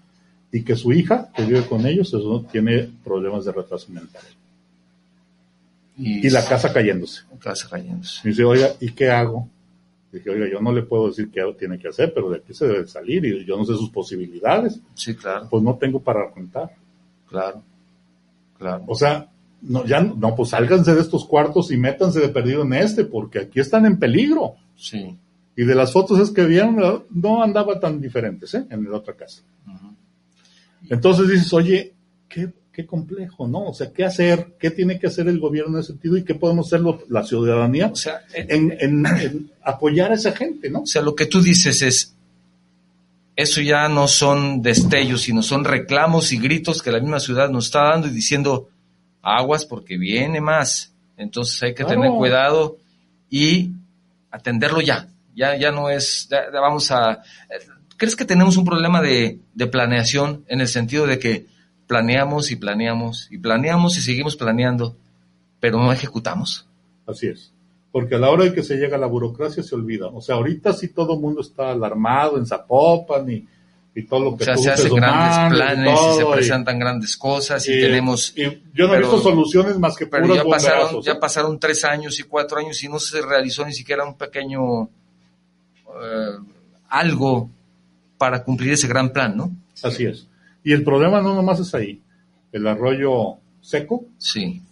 y que su hija, que vive con ellos, eso, tiene problemas de retraso mental. Y, la casa cayéndose. casa cayéndose. Y dice, oiga, ¿y qué hago? Dije, oiga, yo no le puedo decir qué tiene que hacer, pero de aquí se debe salir y yo no sé sus posibilidades. Sí, claro. Pues no tengo para contar. Claro, claro. O sea, no, ya, no, pues sálganse de estos cuartos y métanse de perdido en este, porque aquí están en peligro. Sí. Y de las fotos es que vieron, no andaba tan diferentes, ¿eh? En la otra casa. Entonces dices, oye, ¿qué, qué complejo, ¿no? O sea, ¿qué hacer? ¿Qué tiene que hacer el gobierno en ese sentido? ¿Y qué podemos hacer la ciudadanía o sea, en, en, apoyar a esa gente, ¿no? O sea, lo que tú dices es, eso ya no son destellos, sino son reclamos y gritos que la misma ciudad nos está dando y diciendo, aguas porque viene más. Entonces hay que tener cuidado y atenderlo ya. Ya, ya no es, vamos a... ¿Crees que tenemos un problema de, de planeación en el sentido de que planeamos y planeamos y planeamos y seguimos planeando, pero no ejecutamos. Así es. Porque a la hora de que se llega a la burocracia se olvida. O sea, ahorita sí todo el mundo está alarmado en Zapopan y, y todo lo que o sea, se hacen grandes planes y, se presentan grandes cosas y, tenemos... yo no he visto soluciones más que pero ya pasaron, ya ¿eh? pasaron tres años y cuatro años y no se realizó ni siquiera un pequeño... Eh, algo para cumplir ese gran plan, ¿no? Así es. Y el problema no nomás es ahí. El arroyo seco. Sí.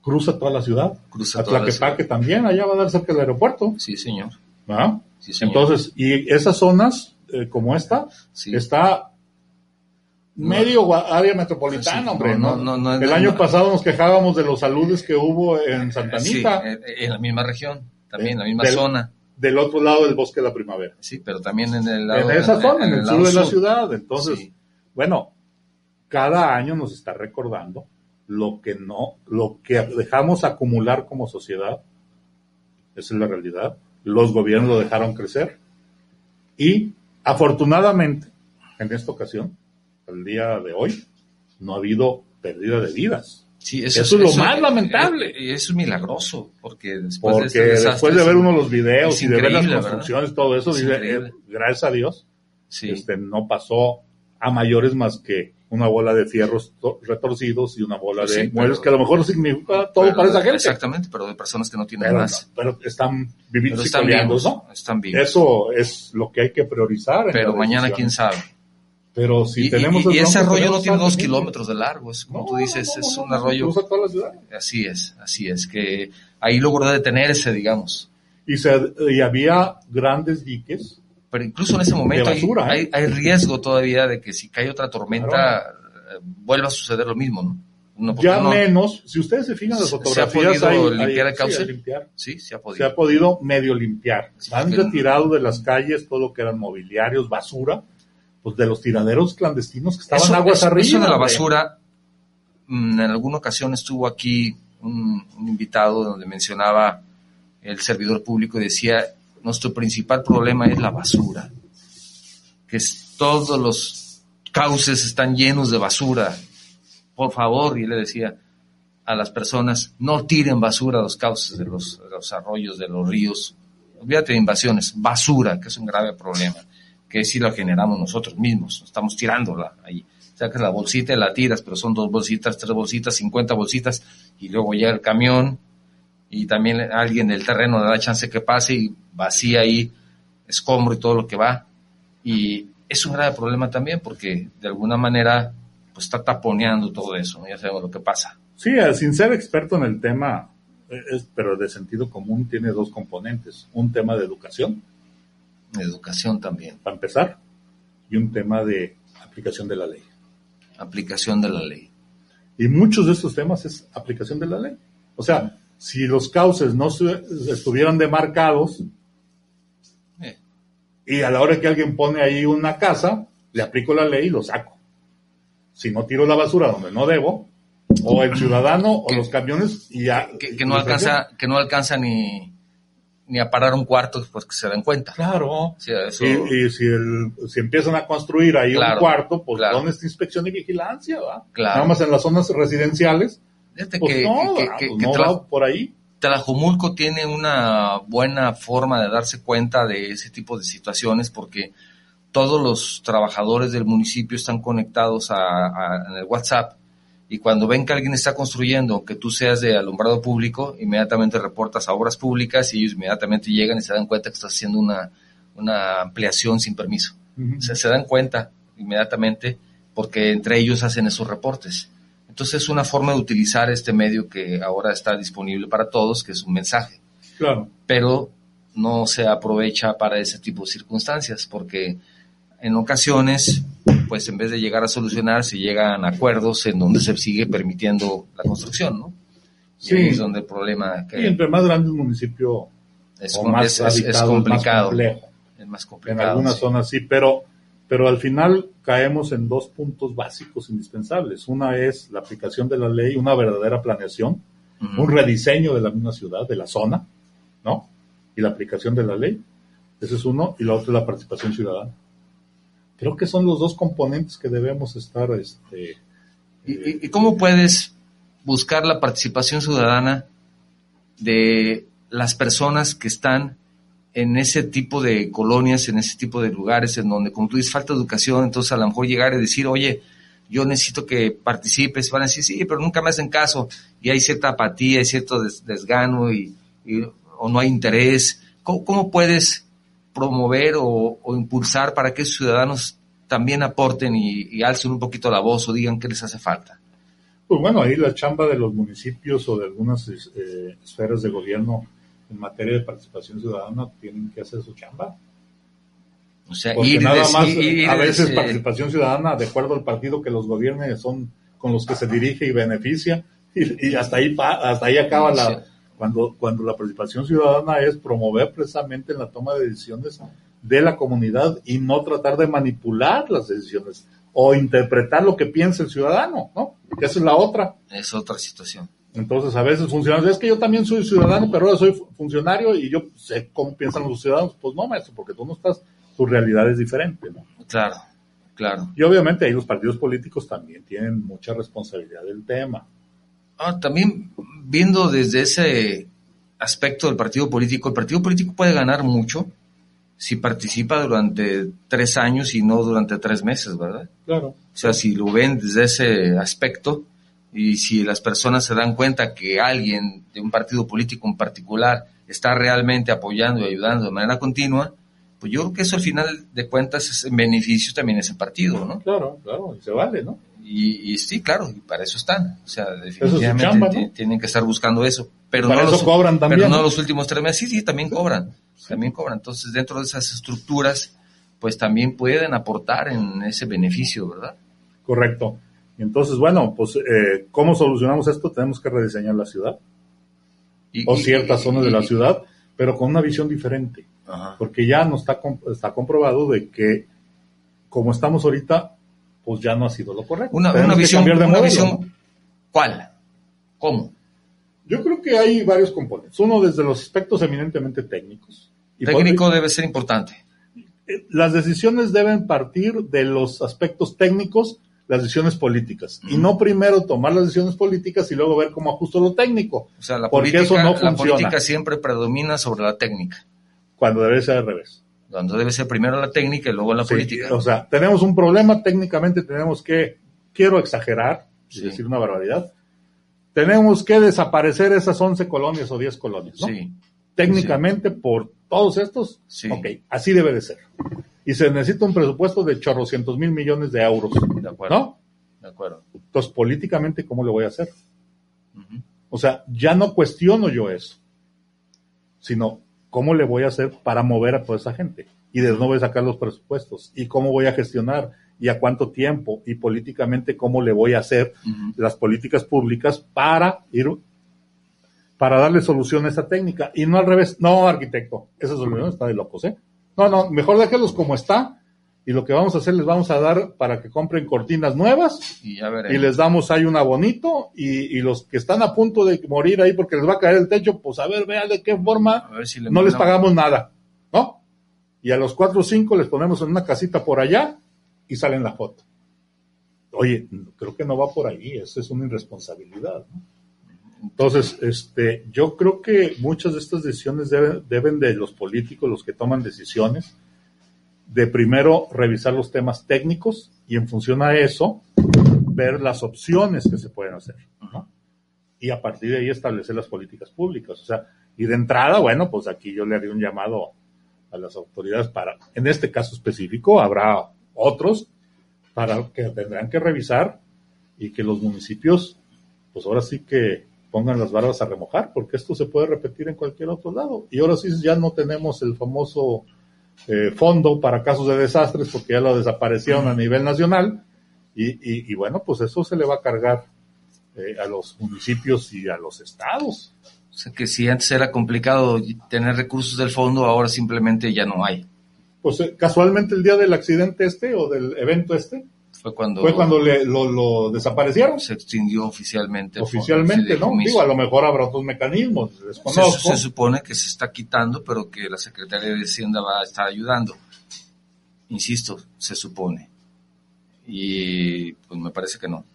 Cruza toda la ciudad. Cruza a Tlaquepaque también, allá va a dar cerca del aeropuerto. Sí, señor. ¿Ah? Sí, señor. Entonces, y esas zonas, eh, como esta, está medio área metropolitana, hombre. No, no, el año pasado nos quejábamos de los saludes que hubo en Santa Anita. Sí, en la misma región, también, en la misma zona. Del otro lado del bosque de la primavera. Sí, pero también en el lado. En esa zona, en, el, sur de la ciudad. Entonces, bueno, cada año nos está recordando lo que no, lo que dejamos acumular como sociedad, esa es la realidad, los gobiernos lo dejaron crecer. Y afortunadamente en esta ocasión, el día de hoy, no ha habido pérdida de vidas. Sí, eso, es lo más lamentable. Y eso es milagroso, porque después, porque de, después de ver uno de los videos y de ver las construcciones, todo eso, dice, eh, gracias a Dios, este, no pasó a mayores más que una bola de fierros retorcidos y una bola de muebles que a lo mejor significa todo para esa gente. Exactamente, pero de personas que no tienen más. pero están viviendo, están vivos, ¿no? Están vivos. Eso es lo que hay que priorizar. Pero mañana quién sabe. Pero si tenemos... Y, ese arroyo no tiene dos kilómetros de largo, es como tú dices, es un arroyo... toda la ciudad. Así es, así es, que ahí logró detenerse, digamos. Y, se, y había grandes diques pero incluso en ese momento ¿eh? hay, riesgo todavía de que si cae otra tormenta eh, vuelva a suceder lo mismo, ¿no? ya menos, si ustedes se fijan las fotografías, ¿Se ha podido limpiar el cauce? Sí, se ha podido. Se ha podido medio limpiar. Han retirado de las calles todo lo que eran mobiliarios, basura, pues de los tiraderos clandestinos que estaban aguas arriba. Eso de la basura, mm, en alguna ocasión estuvo aquí un, un invitado donde mencionaba el servidor público y decía, nuestro principal problema es la basura, que todos los cauces están llenos de basura. Por favor, y le decía a las personas, no tiren basura a los cauces de los, arroyos, de los ríos. Olvídate de invasiones, basura, que es un grave problema, que si la generamos nosotros mismos, estamos tirándola ahí. Sacas la bolsita y la tiras, pero son dos bolsitas, tres bolsitas, cincuenta bolsitas, y luego llega el camión, y también alguien del terreno le da chance que pase y vacía ahí escombro y todo lo que va. Y es un grave problema también porque de alguna manera pues está taponeando todo eso, ya sabemos lo que pasa. Sí, sin ser experto en el tema, es, pero de sentido común tiene dos componentes, un tema de educación. Educación también. Para empezar, y un tema de aplicación de la ley. Aplicación de la ley. Y muchos de estos temas es aplicación de la ley. O sea, si los cauces no estuvieran demarcados, eh. y a la hora que alguien pone ahí una casa, le aplico la ley y lo saco. Si no tiro la basura donde no debo, o el ciudadano o los camiones y ya. Que, no alcanza, que no alcanza ni, ni a parar un cuarto, pues que se den cuenta. Claro. y, si, si empiezan a construir ahí un cuarto, pues ¿dónde está inspección y vigilancia? ¿va? Nada más en las zonas residenciales Fíjate pues que, pues por ahí. Tlajomulco tiene una buena forma de darse cuenta de ese tipo de situaciones porque todos los trabajadores del municipio están conectados a, en el WhatsApp y cuando ven que alguien está construyendo, que tú seas de alumbrado público, inmediatamente reportas a obras públicas y ellos inmediatamente llegan y se dan cuenta que estás haciendo una, una ampliación sin permiso. O sea, se dan cuenta inmediatamente porque entre ellos hacen esos reportes. Entonces es una forma de utilizar este medio que ahora está disponible para todos, que es un mensaje. Claro. Pero no se aprovecha para ese tipo de circunstancias, porque en ocasiones pues en vez de llegar a solucionar, se llegan a acuerdos en donde se sigue permitiendo la construcción, ¿no? Sí. es donde el problema... Que y entre más grande el municipio, es, más es, complicado. Es más complicado. En algunas zonas sí, pero, pero al final caemos en dos puntos básicos indispensables. Una es la aplicación de la ley, una verdadera planeación, un rediseño de la misma ciudad, de la zona, ¿no? Y la aplicación de la ley. Ese es uno. Y la otra es la participación ciudadana. Creo que son los dos componentes que debemos estar. Este, ¿Y, cómo puedes buscar la participación ciudadana de las personas que están en ese tipo de colonias, en ese tipo de lugares en donde, como tú dices, falta educación, entonces a lo mejor llegar y decir, oye, yo necesito que participes, van a decir, sí, pero nunca me hacen caso, y hay cierta apatía, hay cierto desgano, y, o no hay interés. ¿Cómo, puedes promover o, impulsar para que esos ciudadanos también aporten y, alcen un poquito la voz o digan qué les hace falta? Pues bueno, ahí la chamba de los municipios o de algunas eh, esferas de gobierno en materia de participación ciudadana tienen que hacer su chamba. O sea, Porque nada más, a veces participación ciudadana, de acuerdo al partido que los gobierne, son con los que se dirige y beneficia, y, hasta ahí hasta ahí acaba la, cuando, cuando la participación ciudadana es promover precisamente en la toma de decisiones de la comunidad y no tratar de manipular las decisiones o interpretar lo que piensa el ciudadano, ¿no? Esa es la otra. Es otra situación. Entonces, a veces funcionarios, es que yo también soy ciudadano, pero ahora soy funcionario y yo sé cómo piensan los ciudadanos. Pues no, maestro, porque tú no estás, tu realidad es diferente, ¿no? Claro, claro. Y obviamente ahí los partidos políticos también tienen mucha responsabilidad del tema. Ah, también viendo desde ese aspecto del partido político, el partido político puede ganar mucho si participa durante tres años y no durante tres meses, ¿verdad? Claro. O sea, si lo ven desde ese aspecto, y si las personas se dan cuenta que alguien de un partido político en particular está realmente apoyando y ayudando de manera continua, pues yo creo que eso al final de cuentas es en beneficio también ese partido, ¿no? Claro, claro, y se vale, ¿no? Y, sí, claro, y para eso están. O sea, definitivamente tienen que estar buscando eso. Pero no los, cobran también. Pero no los últimos tres meses. Sí, sí, también cobran. También cobran. Entonces, dentro de esas estructuras, pues también pueden aportar en ese beneficio, ¿verdad? Correcto. Entonces, bueno, pues, eh, ¿cómo solucionamos esto? Tenemos que rediseñar la ciudad o ciertas zonas de la ciudad, pero con una visión diferente. Porque ya no está, está comprobado de que, como estamos ahorita, pues ya no ha sido lo correcto. Una, visión, una visión, ¿cuál? ¿Cómo? Yo creo que hay varios componentes. Uno desde los aspectos eminentemente técnicos. Y Técnico debe ser importante. Eh, las decisiones deben partir de los aspectos técnicos las decisiones políticas. Y no primero tomar las decisiones políticas y luego ver cómo ajusto lo técnico. O sea, la, política, eso no la política siempre predomina sobre la técnica. Cuando debe ser al revés. Cuando debe ser primero la técnica y luego la política. O sea, tenemos un problema, técnicamente tenemos que, quiero exagerar, decir una barbaridad, tenemos que desaparecer esas 11 colonias o 10 colonias, ¿no? Sí. Técnicamente, por todos estos, ok, así debe de ser y se necesita un presupuesto de chorrocientos mil millones de euros. De acuerdo. ¿No? De acuerdo. Entonces, políticamente, ¿cómo lo voy a hacer? O sea, ya no cuestiono yo eso, sino cómo le voy a hacer para mover a toda esa gente y de dónde voy a sacar los presupuestos y cómo voy a gestionar y a cuánto tiempo y políticamente cómo le voy a hacer las políticas públicas para ir para darle solución a esa técnica y no al revés, no arquitecto, esa solución está de locos, ¿eh? No, no, mejor déjelos como está. Y lo que vamos a hacer, les vamos a dar para que compren cortinas nuevas. Y, ya y les damos ahí un abonito. Y, los que están a punto de morir ahí porque les va a caer el techo, pues a ver, vean de qué forma no les pagamos nada. ¿No? Y a los cuatro o cinco les ponemos en una casita por allá y salen la foto. Oye, creo que no va por ahí. Eso es una irresponsabilidad. ¿no? Entonces, este, yo creo que muchas de estas decisiones deben, de los políticos, los que toman decisiones, de primero revisar los temas técnicos y en función a eso ver las opciones que se pueden hacer. Y a partir de ahí establecer las políticas públicas. O sea, y de entrada, bueno, pues aquí yo le haría un llamado a las autoridades para, en este caso específico, habrá otros para que tendrán que revisar y que los municipios, pues ahora sí que pongan las barbas a remojar, porque esto se puede repetir en cualquier otro lado. Y ahora sí ya no tenemos el famoso eh, fondo para casos de desastres porque ya lo desaparecieron a nivel nacional y, y, bueno, pues eso se le va a cargar eh, a los municipios y a los estados. O sea que si antes era complicado tener recursos del fondo, ahora simplemente ya no hay. Pues eh, casualmente el día del accidente este o del evento este, fue cuando, fue cuando lo, desaparecieron. Se extinguió oficialmente. Oficialmente, ¿no? Digo, a lo mejor habrá otros mecanismos, desconozco. Se, supone que se está quitando, pero que la Secretaría de Hacienda va a estar ayudando. Insisto, se supone. Y pues me parece que no.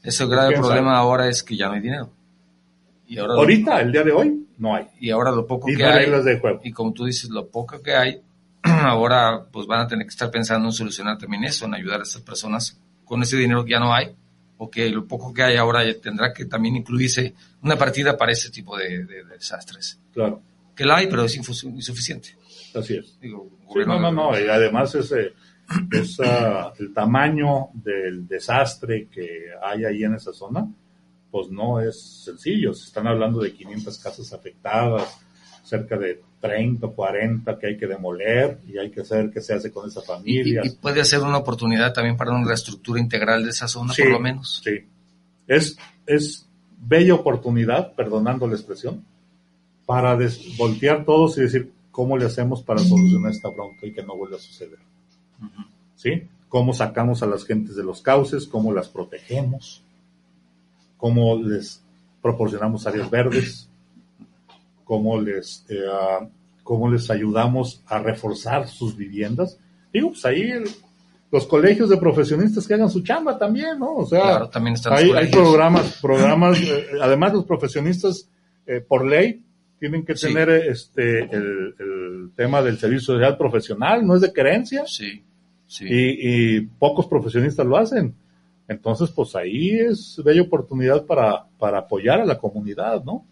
Ese grave problema ahora es que ya no hay dinero. Y ahora Ahorita, el día de hoy, no hay. Y ahora lo poco que hay. Y como tú dices, lo poco que hay ahora pues van a tener que estar pensando en solucionar también eso, en ayudar a estas personas con ese dinero que ya no hay, o que lo poco que hay ahora tendrá que también incluirse una partida para ese tipo de, desastres. Claro. Que la hay, pero es insuficiente. Así es. no, no, no, y además ese, el tamaño del desastre que hay ahí en esa zona, pues no es sencillo. Se están hablando de 500 casas afectadas, cerca de 30 o 40 que hay que demoler y hay que saber qué se hace con esa familia. Y, puede ser una oportunidad también para una reestructura integral de esa zona, por lo menos. Sí, es, es bella oportunidad, perdonando la expresión, para voltear todos y decir cómo le hacemos para solucionar esta bronca y que no vuelva a suceder. ¿Sí? Cómo sacamos a las gentes de los cauces, cómo las protegemos, cómo les proporcionamos áreas verdes, cómo les, eh, cómo les ayudamos a reforzar sus viviendas. Digo, pues ahí los colegios de profesionistas que hagan su chamba también, ¿no? O sea, también están hay, hay, programas, programas, eh, además los profesionistas eh, por ley tienen que tener este el, el, tema del servicio social profesional, no es de querencia. Sí, sí. Y, y, pocos profesionistas lo hacen. Entonces, pues ahí es bella oportunidad para, para apoyar a la comunidad, ¿no?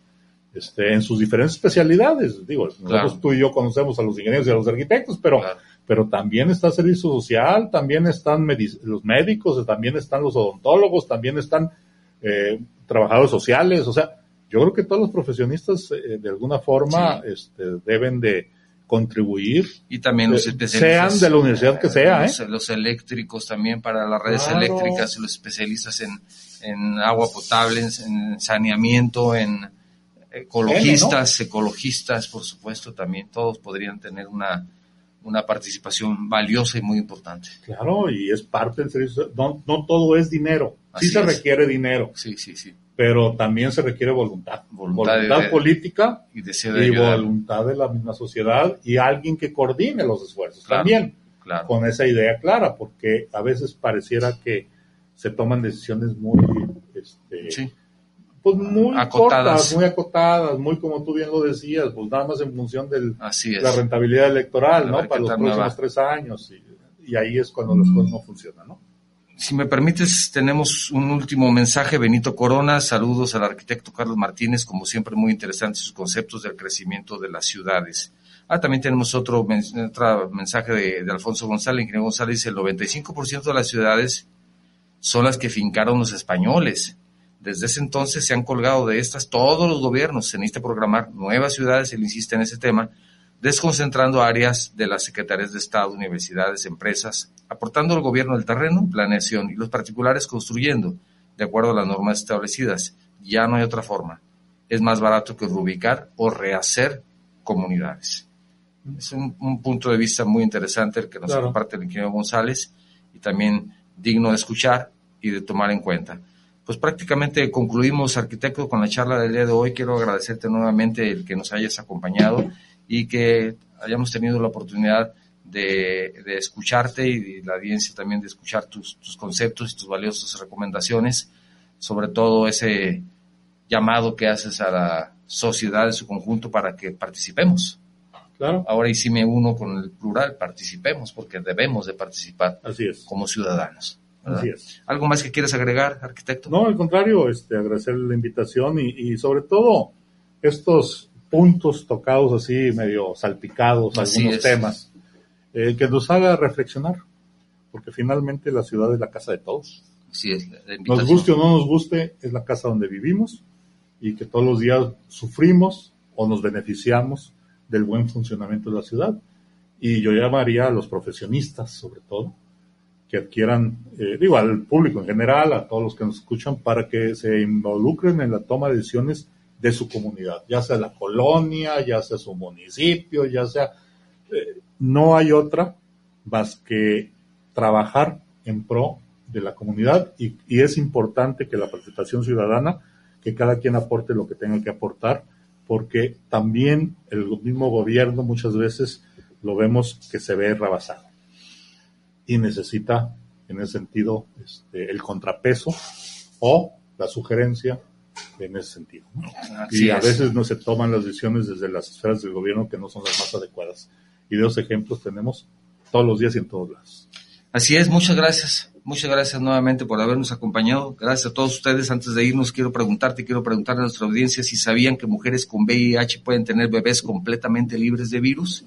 Este, en sus diferentes especialidades. Digo, nosotros tú y yo conocemos a los ingenieros y a los arquitectos, pero, pero también está el servicio social, también están los médicos, también están los odontólogos, también están eh, trabajadores sociales. O sea, yo creo que todos los profesionistas eh, de alguna forma este, deben de contribuir. Y también los especialistas. Sean de la universidad que sea, ¿eh? Los, eléctricos también para las redes eléctricas, los especialistas en, en agua potable, en saneamiento, en ecologistas, ecologistas, por supuesto, también todos podrían tener una, una participación valiosa y muy importante. Claro, y es parte del servicio. No, no todo es dinero. sí se requiere dinero. Sí, sí, sí. Pero también se requiere voluntad. Voluntad, política y, voluntad de la misma sociedad y alguien que coordine los esfuerzos también. Claro. Con esa idea clara, porque a veces pareciera que se toman decisiones muy este, sí pues muy acotadas. muy acotadas, muy como tú bien lo decías, pues nada más en función de la rentabilidad electoral, ¿no? Para los próximos tres años. Y, ahí es cuando las cosas no funcionan, ¿no? Si me permites, tenemos un último mensaje, Benito Corona. Saludos al arquitecto Carlos Martínez, como siempre muy interesantes sus conceptos del crecimiento de las ciudades. Ah, también tenemos otro, mensaje de, de, Alfonso González, ingeniero González, dice el 95% de las ciudades son las que fincaron los españoles desde ese entonces se han colgado de estas todos los gobiernos. Se necesita programar nuevas ciudades, él insiste en ese tema, desconcentrando áreas de las secretarías de Estado, universidades, empresas, aportando al gobierno el terreno, planeación y los particulares construyendo, de acuerdo a las normas establecidas. Ya no hay otra forma. Es más barato que reubicar o rehacer comunidades. Es un, punto de vista muy interesante el que nos comparte el ingeniero González y también digno de escuchar y de tomar en cuenta pues prácticamente concluimos, arquitecto, con la charla del día de hoy. Quiero agradecerte nuevamente el que nos hayas acompañado y que hayamos tenido la oportunidad de, escucharte y la audiencia también de escuchar tus, conceptos y tus valiosas recomendaciones, sobre todo ese llamado que haces a la sociedad en su conjunto para que participemos. Claro. Ahora y sí me uno con el plural, participemos, porque debemos de participar como ciudadanos. ¿Algo más que quieres agregar, arquitecto? No, al contrario, este, agradecer la invitación y, sobre todo estos puntos tocados así, medio salpicados, algunos temas, eh, que nos haga reflexionar, porque finalmente la ciudad es la casa de todos. Sí, es nos guste o no nos guste, es la casa donde vivimos y que todos los días sufrimos o nos beneficiamos del buen funcionamiento de la ciudad. Y yo llamaría a los profesionistas, sobre todo, que adquieran, eh, digo, al público en general, a todos los que nos escuchan, para que se involucren en la toma de decisiones de su comunidad, ya sea la colonia, ya sea su municipio, ya sea... Eh, no hay otra más que trabajar en pro de la comunidad y, es importante que la participación ciudadana, que cada quien aporte lo que tenga que aportar, porque también el mismo gobierno muchas veces lo vemos que se ve rebasado y necesita en ese sentido este, el contrapeso o la sugerencia en ese sentido. Y a veces no se toman las decisiones desde las esferas del gobierno que no son las más adecuadas. Y de los ejemplos tenemos todos los días y en todos lados. Así es, muchas gracias. Muchas gracias nuevamente por habernos acompañado. Gracias a todos ustedes. Antes de irnos, quiero preguntarte, quiero preguntar a nuestra audiencia si sabían que mujeres con VIH pueden tener bebés completamente libres de virus.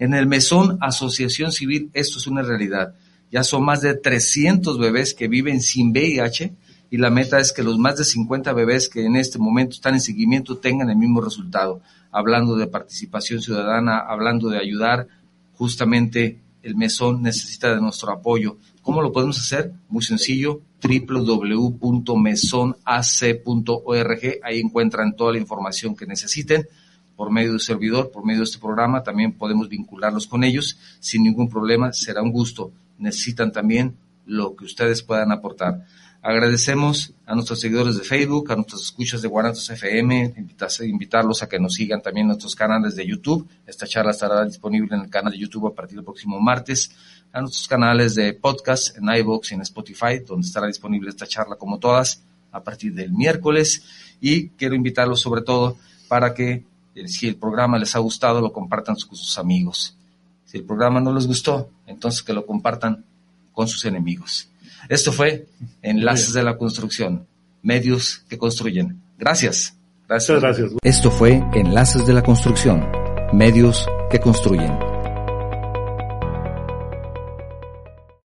En el Mesón Asociación Civil esto es una realidad. Ya son más de 300 bebés que viven sin VIH y la meta es que los más de 50 bebés que en este momento están en seguimiento tengan el mismo resultado. Hablando de participación ciudadana, hablando de ayudar, justamente el mesón necesita de nuestro apoyo. ¿Cómo lo podemos hacer? Muy sencillo, www.mesonac.org. Ahí encuentran toda la información que necesiten por medio del servidor, por medio de este programa, también podemos vincularlos con ellos sin ningún problema, será un gusto. Necesitan también lo que ustedes puedan aportar. Agradecemos a nuestros seguidores de Facebook, a nuestros escuchas de Guarantos FM, invitarlos a que nos sigan también nuestros canales de YouTube. Esta charla estará disponible en el canal de YouTube a partir del próximo martes, a nuestros canales de podcast en iVoox y en Spotify, donde estará disponible esta charla como todas a partir del miércoles. Y quiero invitarlos sobre todo para que si el programa les ha gustado, lo compartan con sus amigos. Si el programa no les gustó, entonces que lo compartan con sus enemigos. Esto fue Enlaces de la Construcción, medios que construyen. Gracias. Gracias. gracias. Esto fue Enlaces de la Construcción, medios que construyen.